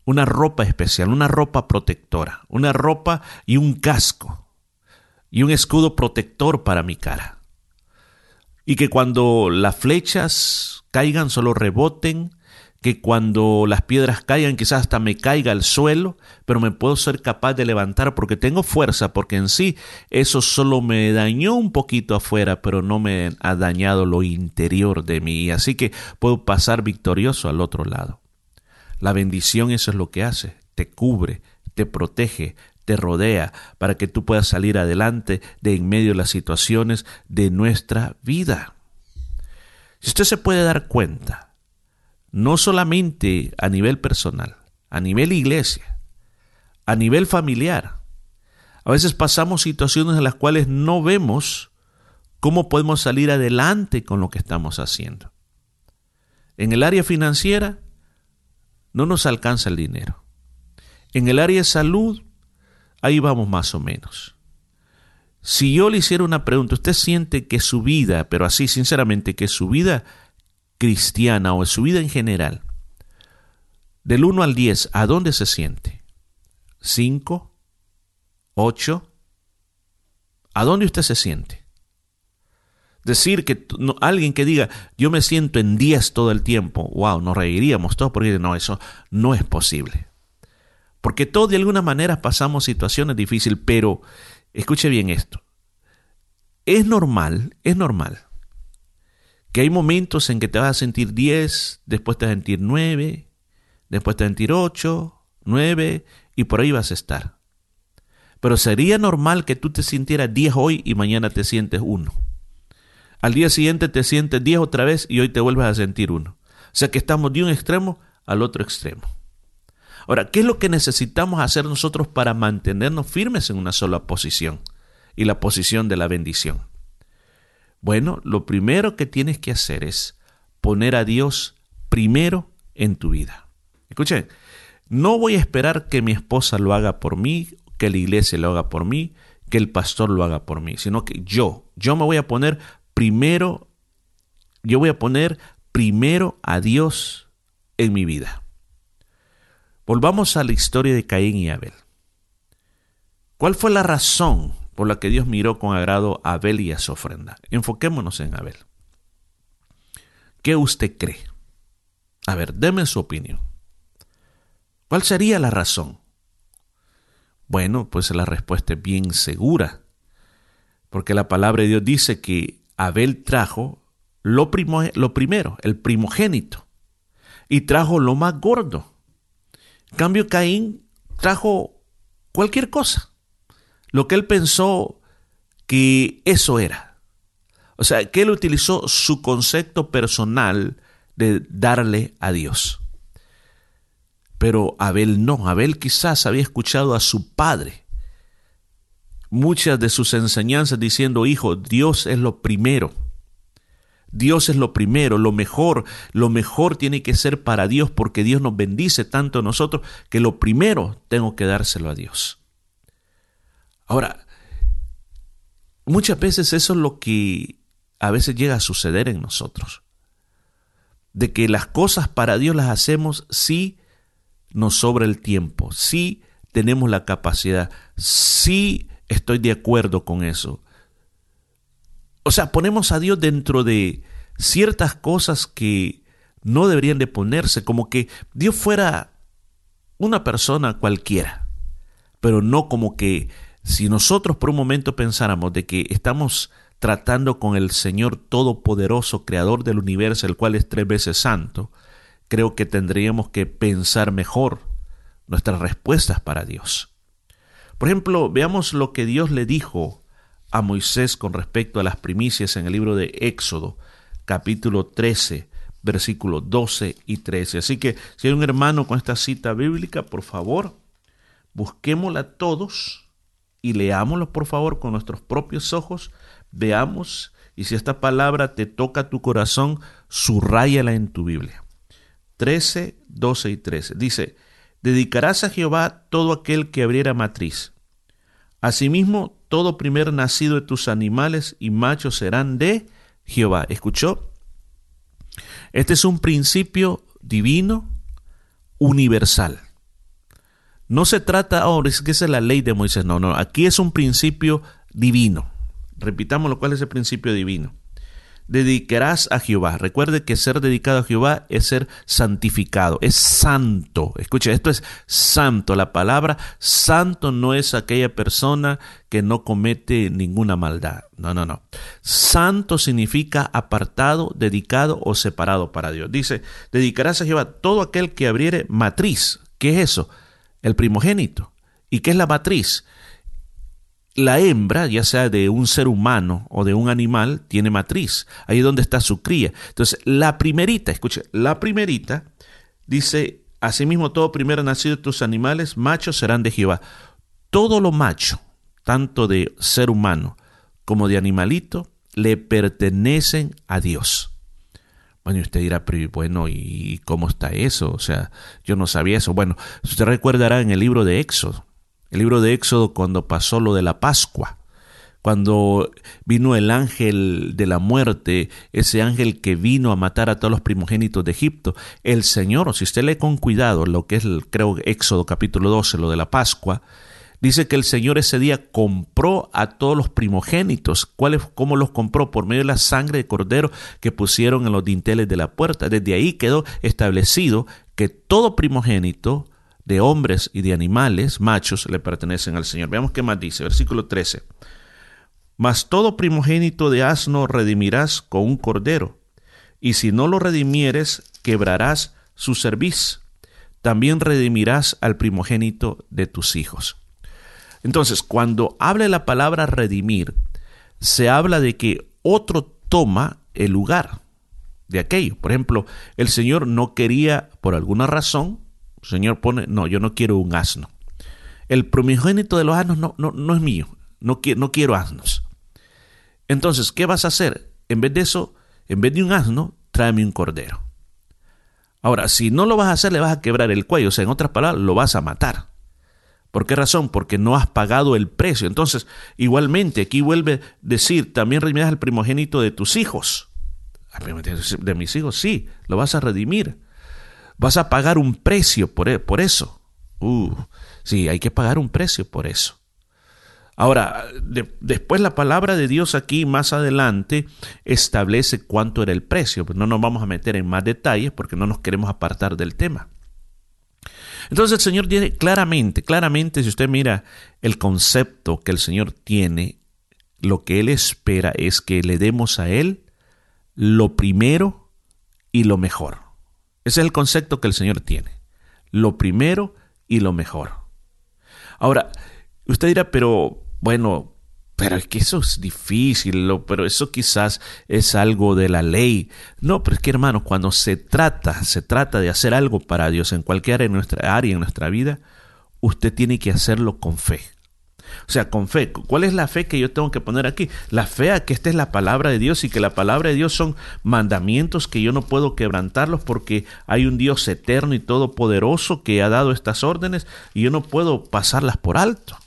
una ropa especial, una ropa protectora, una ropa y un casco y un escudo protector para mi cara. Y que cuando las flechas caigan solo reboten que cuando las piedras caigan quizás hasta me caiga al suelo, pero me puedo ser capaz de levantar porque tengo fuerza, porque en sí eso solo me dañó un poquito afuera, pero no me ha dañado lo interior de mí, así que puedo pasar victorioso al otro lado. La bendición eso es lo que hace, te cubre, te protege, te rodea para que tú puedas salir adelante de en medio de las situaciones de nuestra vida. Si usted se puede dar cuenta, no solamente a nivel personal, a nivel iglesia, a nivel familiar. A veces pasamos situaciones en las cuales no vemos cómo podemos salir adelante con lo que estamos haciendo. En el área financiera no nos alcanza el dinero. En el área de salud, ahí vamos más o menos. Si yo le hiciera una pregunta, ¿usted siente que su vida, pero así sinceramente, que su vida cristiana o su vida en general, del 1 al 10, ¿a dónde se siente? ¿5? ¿8? ¿A dónde usted se siente? Decir que alguien que diga, yo me siento en 10 todo el tiempo, wow, nos reiríamos todos porque no, eso no es posible. Porque todos de alguna manera pasamos situaciones difíciles, pero escuche bien esto. Es normal, es normal que hay momentos en que te vas a sentir 10, después te vas a sentir 9, después te vas a sentir 8, 9 y por ahí vas a estar. Pero sería normal que tú te sintieras 10 hoy y mañana te sientes 1. Al día siguiente te sientes 10 otra vez y hoy te vuelves a sentir 1. O sea que estamos de un extremo al otro extremo. Ahora, ¿qué es lo que necesitamos hacer nosotros para mantenernos firmes en una sola posición? Y la posición de la bendición. Bueno, lo primero que tienes que hacer es poner a Dios primero en tu vida. Escuchen, no voy a esperar que mi esposa lo haga por mí, que la iglesia lo haga por mí, que el pastor lo haga por mí, sino que yo, yo me voy a poner primero, yo voy a poner primero a Dios en mi vida. Volvamos a la historia de Caín y Abel. ¿Cuál fue la razón por la que Dios miró con agrado a Abel y a su ofrenda. Enfoquémonos en Abel. ¿Qué usted cree? A ver, deme su opinión. ¿Cuál sería la razón? Bueno, pues la respuesta es bien segura. Porque la palabra de Dios dice que Abel trajo lo, lo primero, el primogénito, y trajo lo más gordo. En cambio, Caín trajo cualquier cosa, lo que él pensó que eso era. O sea, que él utilizó su concepto personal de darle a Dios. Pero Abel no, Abel quizás había escuchado a su padre muchas de sus enseñanzas diciendo, hijo, Dios es lo primero. Dios es lo primero, lo mejor, lo mejor tiene que ser para Dios porque Dios nos bendice tanto a nosotros que lo primero tengo que dárselo a Dios. Ahora, muchas veces eso es lo que a veces llega a suceder en nosotros. De que las cosas para Dios las hacemos si nos sobra el tiempo, si tenemos la capacidad, si estoy de acuerdo con eso. O sea, ponemos a Dios dentro de ciertas cosas que no deberían de ponerse, como que Dios fuera una persona cualquiera, pero no como que si nosotros por un momento pensáramos de que estamos tratando con el Señor Todopoderoso, Creador del universo, el cual es tres veces santo, creo que tendríamos que pensar mejor nuestras respuestas para Dios. Por ejemplo, veamos lo que Dios le dijo a Moisés con respecto a las primicias en el libro de Éxodo, capítulo 13, versículos 12 y 13. Así que si hay un hermano con esta cita bíblica, por favor, busquémosla todos y leámoslo, por favor, con nuestros propios ojos, veamos, y si esta palabra te toca tu corazón, subrayala en tu Biblia. 13, 12 y 13. Dice, dedicarás a Jehová todo aquel que abriera matriz Asimismo, todo primer nacido de tus animales y machos serán de Jehová. ¿Escuchó? Este es un principio divino, universal. No se trata ahora, es que esa es la ley de Moisés. No, no, aquí es un principio divino. Repitamos lo cual es el principio divino dedicarás a Jehová. Recuerde que ser dedicado a Jehová es ser santificado, es santo. Escuche, esto es santo. La palabra santo no es aquella persona que no comete ninguna maldad. No, no, no. Santo significa apartado, dedicado o separado para Dios. Dice, dedicarás a Jehová todo aquel que abriere matriz. ¿Qué es eso? El primogénito. ¿Y qué es la matriz? La hembra, ya sea de un ser humano o de un animal, tiene matriz. Ahí es donde está su cría. Entonces, la primerita, escuche, la primerita dice, asimismo todo primero nacido de tus animales, machos serán de Jehová. Todo lo macho, tanto de ser humano como de animalito, le pertenecen a Dios. Bueno, usted dirá, pero bueno, ¿y cómo está eso? O sea, yo no sabía eso. Bueno, usted recordará en el libro de Éxodo, el libro de Éxodo cuando pasó lo de la Pascua, cuando vino el ángel de la muerte, ese ángel que vino a matar a todos los primogénitos de Egipto, el Señor, si usted lee con cuidado lo que es, creo, Éxodo capítulo 12, lo de la Pascua, dice que el Señor ese día compró a todos los primogénitos. ¿Cuál ¿Cómo los compró? Por medio de la sangre de cordero que pusieron en los dinteles de la puerta. Desde ahí quedó establecido que todo primogénito de hombres y de animales, machos, le pertenecen al Señor. Veamos qué más dice, versículo 13. Mas todo primogénito de asno redimirás con un cordero, y si no lo redimieres, quebrarás su cerviz. También redimirás al primogénito de tus hijos. Entonces, cuando habla la palabra redimir, se habla de que otro toma el lugar de aquello. Por ejemplo, el Señor no quería, por alguna razón, Señor pone, no, yo no quiero un asno. El primogénito de los asnos no, no, no es mío, no, no quiero asnos. Entonces, ¿qué vas a hacer? En vez de eso, en vez de un asno, tráeme un cordero. Ahora, si no lo vas a hacer, le vas a quebrar el cuello, o sea, en otras palabras, lo vas a matar. ¿Por qué razón? Porque no has pagado el precio. Entonces, igualmente, aquí vuelve a decir, también redimirás el primogénito de tus hijos. De mis hijos, sí, lo vas a redimir. Vas a pagar un precio por, e, por eso. Uh, sí, hay que pagar un precio por eso. Ahora, después la palabra de Dios aquí más adelante establece cuánto era el precio. No nos vamos a meter en más detalles porque no nos queremos apartar del tema. Entonces el Señor tiene claramente, claramente, si usted mira el concepto que el Señor tiene lo que Él espera es que le demos a Él lo primero y lo mejor. Ese es el concepto que el Señor tiene. Lo primero y lo mejor. Ahora, usted dirá, pero bueno, pero es que eso es difícil, pero eso quizás es algo de la ley. No, pero es que hermanos, cuando se trata, se trata de hacer algo para Dios en cualquier área, en nuestra área, en nuestra vida, usted tiene que hacerlo con fe. O sea, con fe. ¿Cuál es la fe que yo tengo que poner aquí? La fe a que esta es la palabra de Dios y que la palabra de Dios son mandamientos que yo no puedo quebrantarlos porque hay un Dios eterno y todopoderoso que ha dado estas órdenes y yo no puedo pasarlas por alto.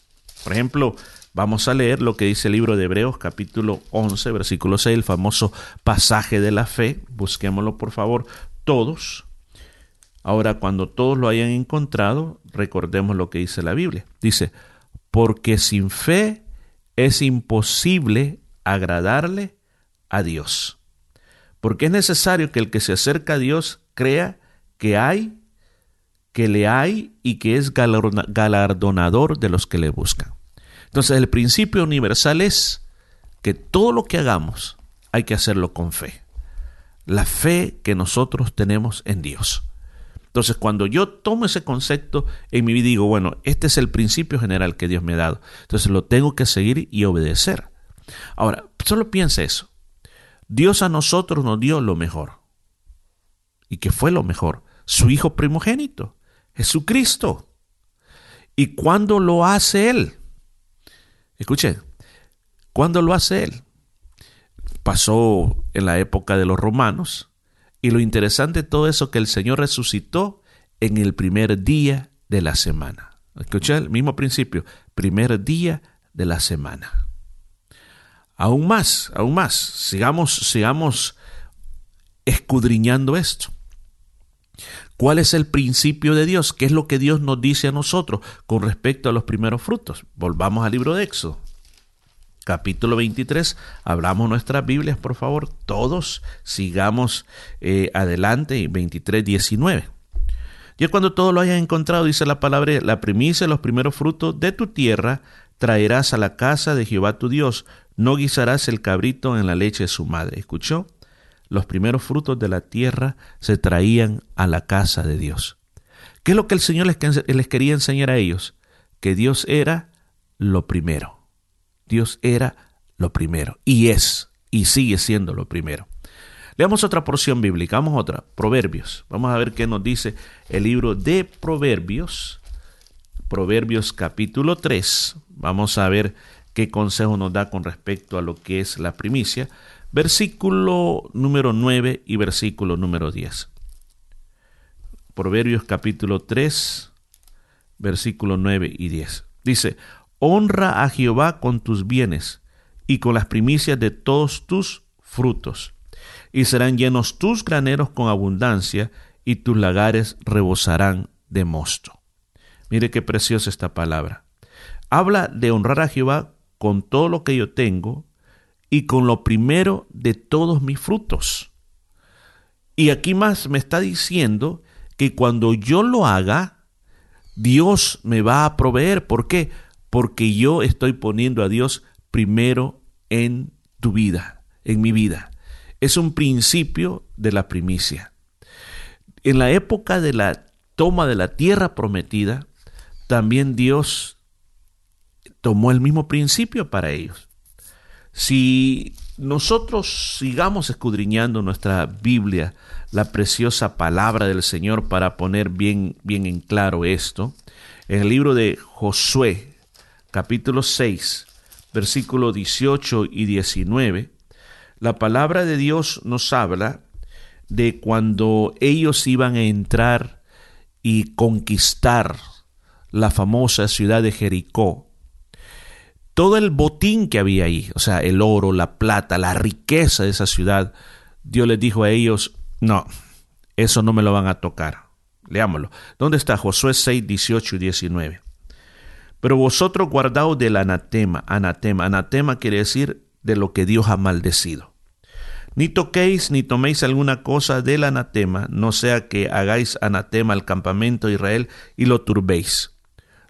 Por ejemplo, vamos a leer lo que dice el libro de Hebreos capítulo 11, versículo 6, el famoso pasaje de la fe. Busquémoslo por favor todos. Ahora, cuando todos lo hayan encontrado, recordemos lo que dice la Biblia. Dice, porque sin fe es imposible agradarle a Dios. Porque es necesario que el que se acerca a Dios crea que hay, que le hay y que es galardonador de los que le buscan. Entonces el principio universal es que todo lo que hagamos hay que hacerlo con fe. La fe que nosotros tenemos en Dios. Entonces, cuando yo tomo ese concepto en mi vida, digo, bueno, este es el principio general que Dios me ha dado. Entonces lo tengo que seguir y obedecer. Ahora, solo piensa eso. Dios a nosotros nos dio lo mejor. ¿Y qué fue lo mejor? Su Hijo primogénito, Jesucristo. ¿Y cuándo lo hace Él? Escuche, ¿cuándo lo hace Él? Pasó en la época de los romanos, y lo interesante de todo eso que el Señor resucitó en el primer día de la semana. Escuché el mismo principio, primer día de la semana. Aún más, aún más, sigamos, sigamos escudriñando esto. ¿Cuál es el principio de Dios? ¿Qué es lo que Dios nos dice a nosotros con respecto a los primeros frutos? Volvamos al libro de Éxodo capítulo 23. Abramos nuestras Biblias, por favor. Todos sigamos eh, adelante. 23, 19. Y cuando todo lo hayas encontrado, dice la palabra, la primicia, los primeros frutos de tu tierra, traerás a la casa de Jehová tu Dios. No guisarás el cabrito en la leche de su madre. ¿Escuchó? Los primeros frutos de la tierra se traían a la casa de Dios. ¿Qué es lo que el Señor les quería enseñar a ellos? Que Dios era lo primero. Dios era lo primero y es y sigue siendo lo primero. Leamos otra porción bíblica, vamos a otra, Proverbios. Vamos a ver qué nos dice el libro de Proverbios, Proverbios capítulo 3. Vamos a ver qué consejo nos da con respecto a lo que es la primicia. Versículo número 9 y versículo número 10. Proverbios capítulo 3, versículo 9 y 10. Dice, Honra a Jehová con tus bienes y con las primicias de todos tus frutos, y serán llenos tus graneros con abundancia, y tus lagares rebosarán de mosto. Mire qué preciosa esta palabra. Habla de honrar a Jehová con todo lo que yo tengo y con lo primero de todos mis frutos. Y aquí más me está diciendo que cuando yo lo haga, Dios me va a proveer. ¿Por qué? Porque yo estoy poniendo a Dios primero en tu vida, en mi vida. Es un principio de la primicia. En la época de la toma de la tierra prometida, también Dios tomó el mismo principio para ellos. Si nosotros sigamos escudriñando nuestra Biblia, la preciosa palabra del Señor para poner bien, bien en claro esto, en el libro de Josué, capítulo 6, versículo 18 y 19, la palabra de Dios nos habla de cuando ellos iban a entrar y conquistar la famosa ciudad de Jericó. Todo el botín que había ahí, o sea, el oro, la plata, la riqueza de esa ciudad, Dios les dijo a ellos, no, eso no me lo van a tocar. Leámoslo. ¿Dónde está Josué 6, 18 y 19? Pero vosotros guardaos del anatema, anatema, anatema quiere decir de lo que Dios ha maldecido. Ni toquéis ni toméis alguna cosa del anatema, no sea que hagáis anatema al campamento de Israel y lo turbéis.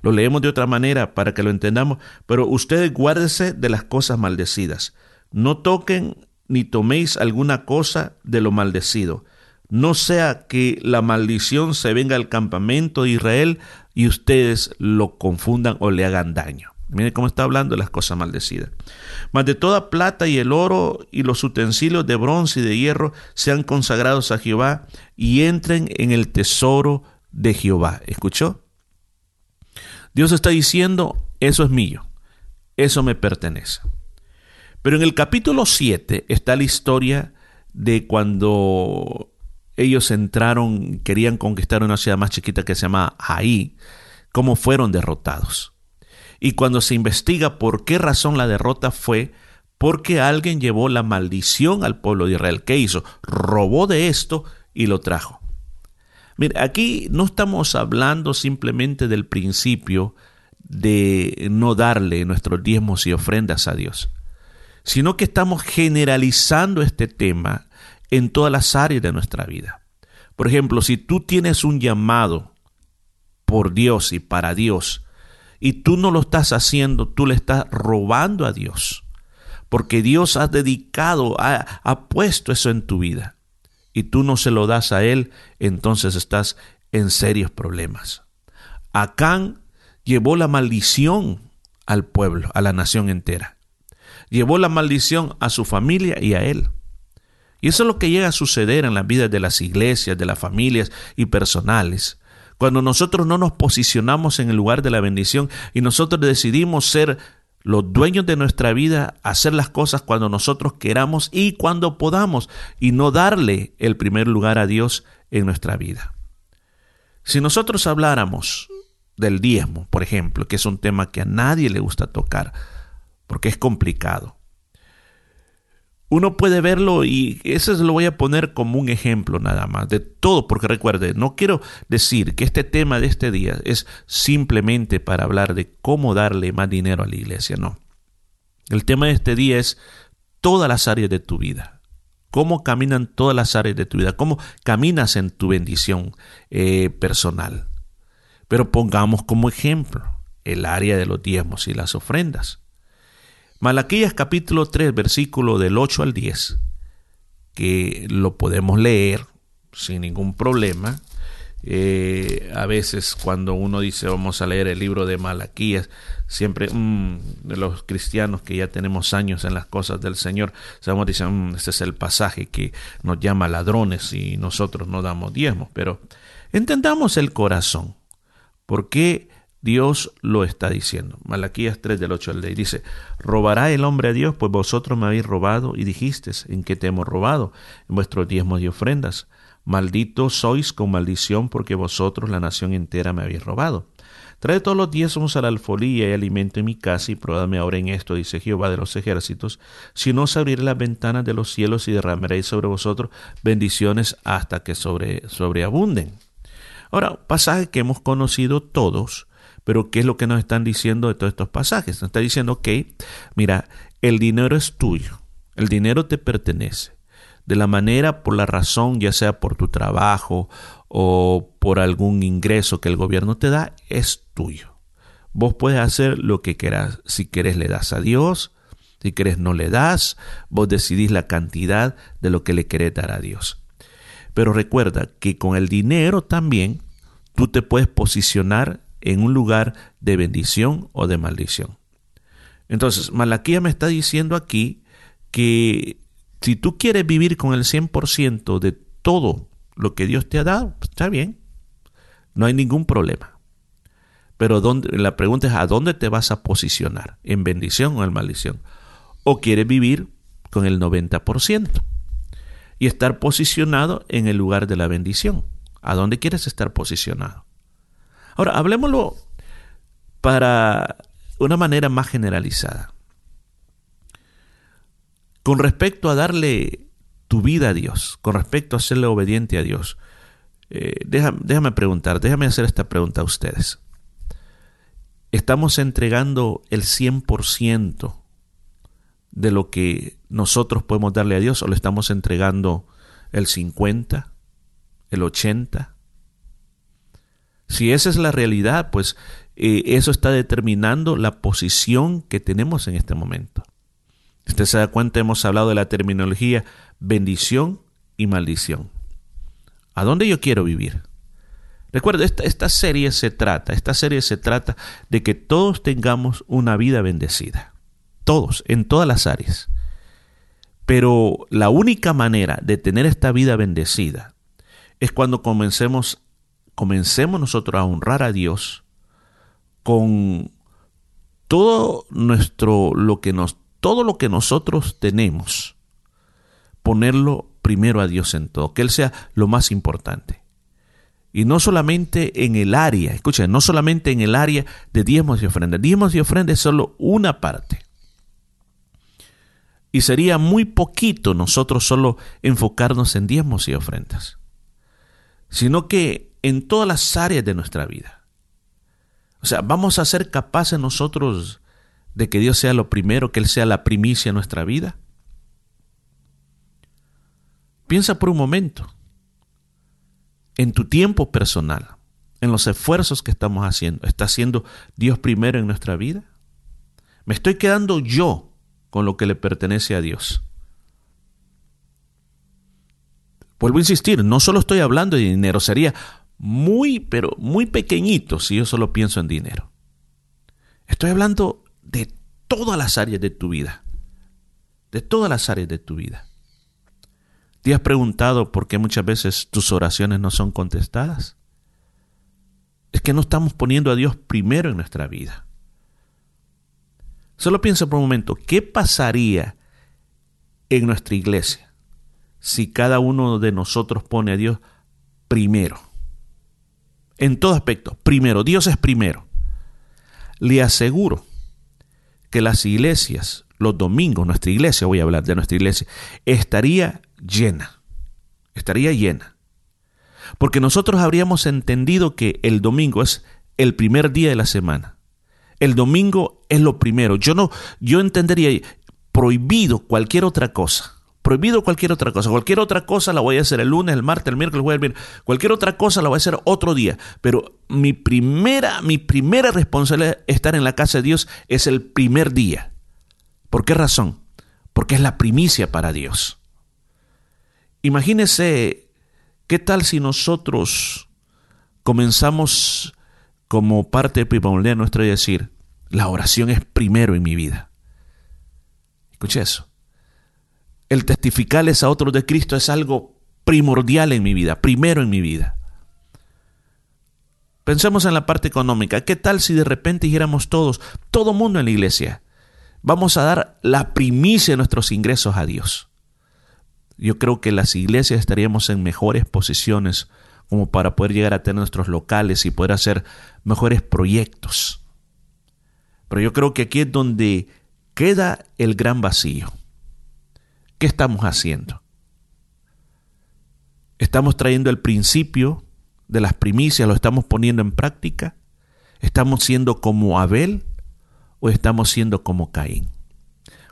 Lo leemos de otra manera para que lo entendamos, pero ustedes guárdense de las cosas maldecidas. No toquen ni toméis alguna cosa de lo maldecido. No sea que la maldición se venga al campamento de Israel y ustedes lo confundan o le hagan daño. Miren cómo está hablando de las cosas maldecidas. Mas de toda plata y el oro y los utensilios de bronce y de hierro sean consagrados a Jehová y entren en el tesoro de Jehová. ¿Escuchó? Dios está diciendo, eso es mío, eso me pertenece. Pero en el capítulo 7 está la historia de cuando ellos entraron, querían conquistar una ciudad más chiquita que se llama Ahí, cómo fueron derrotados. Y cuando se investiga por qué razón la derrota fue porque alguien llevó la maldición al pueblo de Israel. ¿Qué hizo? Robó de esto y lo trajo. Mire, aquí no estamos hablando simplemente del principio de no darle nuestros diezmos y ofrendas a Dios, sino que estamos generalizando este tema en todas las áreas de nuestra vida. Por ejemplo, si tú tienes un llamado por Dios y para Dios, y tú no lo estás haciendo, tú le estás robando a Dios. Porque Dios ha dedicado, ha, puesto eso en tu vida. Y tú no se lo das a Él, entonces estás en serios problemas. Acán llevó la maldición al pueblo, a la nación entera. Llevó la maldición a su familia y a él. Y eso es lo que llega a suceder en la vida de las iglesias, de las familias y personales. Cuando nosotros no nos posicionamos en el lugar de la bendición y nosotros decidimos ser los dueños de nuestra vida, hacer las cosas cuando nosotros queramos y cuando podamos y no darle el primer lugar a Dios en nuestra vida. Si nosotros habláramos del diezmo, por ejemplo, que es un tema que a nadie le gusta tocar, porque es complicado uno puede verlo y eso lo voy a poner como un ejemplo nada más de todo, porque recuerde, no quiero decir que este tema de este día es simplemente para hablar de cómo darle más dinero a la iglesia, no. El tema de este día es todas las áreas de tu vida, cómo caminan todas las áreas de tu vida, cómo caminas en tu bendición eh, personal. Pero pongamos como ejemplo el área de los diezmos y las ofrendas. Malaquías capítulo 3, versículo del 8 al 10, que lo podemos leer sin ningún problema. Eh, a veces cuando uno dice vamos a leer el libro de Malaquías, siempre mm, los cristianos que ya tenemos años en las cosas del Señor, sabemos dicen, mm, este es el pasaje que nos llama ladrones y nosotros no damos diezmos, pero entendamos el corazón. ¿Por qué Dios lo está diciendo. Malaquías 3 del 8 al 10 dice, ¿robará el hombre a Dios? Pues vosotros me habéis robado y dijisteis, ¿en qué te hemos robado? En vuestros diezmos y ofrendas. Malditos sois con maldición porque vosotros la nación entera me habéis robado. Trae todos los diezmos a la alfolía y alimento en mi casa y probadme ahora en esto, dice Jehová de los ejércitos, si no os abriré las ventanas de los cielos y derramaréis sobre vosotros bendiciones hasta que sobre, sobreabunden. Ahora, pasaje que hemos conocido todos, pero ¿qué es lo que nos están diciendo de todos estos pasajes? Nos está diciendo, que, mira, el dinero es tuyo, el dinero te pertenece. De la manera, por la razón, ya sea por tu trabajo o por algún ingreso que el gobierno te da, es tuyo. Vos puedes hacer lo que quieras. Si quieres le das a Dios, si quieres no le das, vos decidís la cantidad de lo que le querés dar a Dios. Pero recuerda que con el dinero también tú te puedes posicionar en un lugar de bendición o de maldición. Entonces, Malaquía me está diciendo aquí que si tú quieres vivir con el 100% de todo lo que Dios te ha dado, pues, está bien, no hay ningún problema. Pero la pregunta es, ¿a dónde te vas a posicionar? ¿En bendición o en maldición? ¿O quieres vivir con el 90%? Y estar posicionado en el lugar de la bendición. ¿A dónde quieres estar posicionado? Ahora, hablemoslo para una manera más generalizada. Con respecto a darle tu vida a Dios, con respecto a serle obediente a Dios, eh, déjame, preguntar, déjame hacer esta pregunta a ustedes. ¿Estamos entregando el 100% de lo que nosotros podemos darle a Dios o le estamos entregando el 50, el 80, si esa es la realidad, pues eh, eso está determinando la posición que tenemos en este momento. Usted se da cuenta, hemos hablado de la terminología bendición y maldición. ¿A dónde yo quiero vivir? Recuerda, esta, esta serie se trata, esta serie se trata de que todos tengamos una vida bendecida. Todos, en todas las áreas. Pero la única manera de tener esta vida bendecida es cuando comencemos, comencemos nosotros a honrar a Dios con todo nuestro lo que nos todo lo que nosotros tenemos ponerlo primero a Dios en todo, que él sea lo más importante. Y no solamente en el área, escuchen, no solamente en el área de diezmos y ofrendas. Diezmos y ofrendas es solo una parte. Y sería muy poquito nosotros solo enfocarnos en diezmos y ofrendas, sino que en todas las áreas de nuestra vida. O sea, vamos a ser capaces nosotros de que Dios sea lo primero, que Él sea la primicia en nuestra vida. Piensa por un momento en tu tiempo personal, en los esfuerzos que estamos haciendo. ¿Está siendo Dios primero en nuestra vida? ¿Me estoy quedando yo con lo que le pertenece a Dios? Vuelvo a insistir, no solo estoy hablando de dinero, sería muy, pero muy pequeñito si yo solo pienso en dinero. Estoy hablando de todas las áreas de tu vida, de todas las áreas de tu vida. ¿Te has preguntado por qué muchas veces tus oraciones no son contestadas? Es que no estamos poniendo a Dios primero en nuestra vida. Solo piensa por un momento, ¿qué pasaría en nuestra iglesia si cada uno de nosotros pone a Dios primero? En todo aspecto, primero, Dios es primero. Le aseguro que las iglesias, los domingos, nuestra iglesia, voy a hablar de nuestra iglesia, estaría llena, estaría llena. Porque nosotros habríamos entendido que el domingo es el primer día de la semana. El domingo es lo primero. Yo no, yo entendería prohibido cualquier otra cosa. Prohibido cualquier otra cosa. Cualquier otra cosa la voy a hacer el lunes, el martes, el miércoles, jueves, Cualquier otra cosa la voy a hacer otro día. Pero mi primera, mi primera responsabilidad estar en la casa de Dios es el primer día. ¿Por qué razón? Porque es la primicia para Dios. Imagínese qué tal si nosotros comenzamos como parte de nuestro y decir, la oración es primero en mi vida. Escuche eso. El testificarles a otros de Cristo es algo primordial en mi vida, primero en mi vida. Pensemos en la parte económica. ¿Qué tal si de repente dijéramos todos, todo mundo en la iglesia, vamos a dar la primicia de nuestros ingresos a Dios? yo creo que las iglesias estaríamos en mejores posiciones como para poder llegar a tener nuestros locales y poder hacer mejores proyectos. Pero yo creo que aquí es donde queda el gran vacío. ¿Qué estamos haciendo? ¿Estamos trayendo el principio de las primicias, lo estamos poniendo en práctica? ¿Estamos siendo como Abel o estamos siendo como Caín?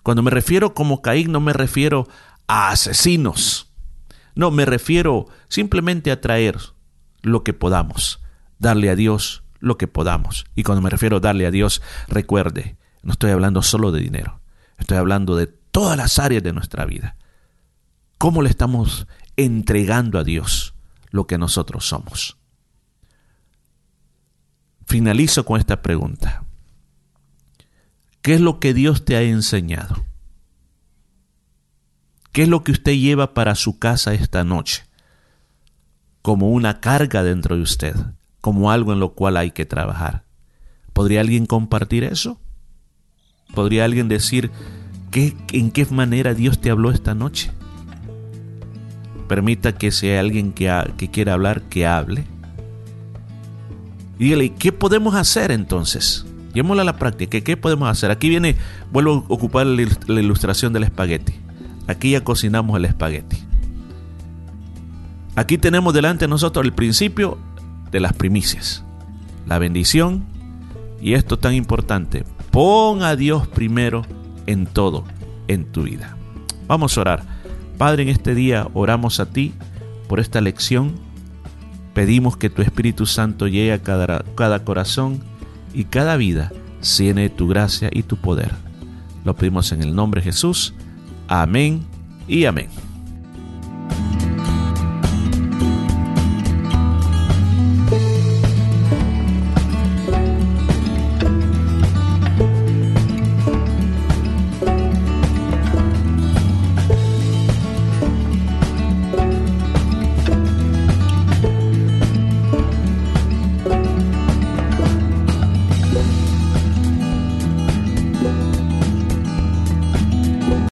Cuando me refiero como Caín no me refiero a asesinos. No, me refiero simplemente a traer lo que podamos, darle a Dios lo que podamos. Y cuando me refiero a darle a Dios, recuerde, no estoy hablando solo de dinero, estoy hablando de todas las áreas de nuestra vida. ¿Cómo le estamos entregando a Dios lo que nosotros somos? Finalizo con esta pregunta. ¿Qué es lo que Dios te ha enseñado? ¿Qué es lo que usted lleva para su casa esta noche? Como una carga dentro de usted, como algo en lo cual hay que trabajar. ¿Podría alguien compartir eso? ¿Podría alguien decir en qué manera Dios te habló esta noche? Permita que sea alguien que, que quiera hablar, que hable. Y dígale, ¿qué podemos hacer entonces? Llevémosla a la práctica. ¿Qué podemos hacer? Aquí viene, vuelvo a ocupar la ilustración del espagueti. Aquí ya cocinamos el espagueti. Aquí tenemos delante de nosotros el principio de las primicias, la bendición y esto tan importante, pon a Dios primero en todo en tu vida. Vamos a orar. Padre, en este día oramos a ti por esta lección. Pedimos que tu Espíritu Santo llegue a cada, corazón y cada vida llene tu gracia y tu poder. Lo pedimos en el nombre de Jesús. Amén y amén.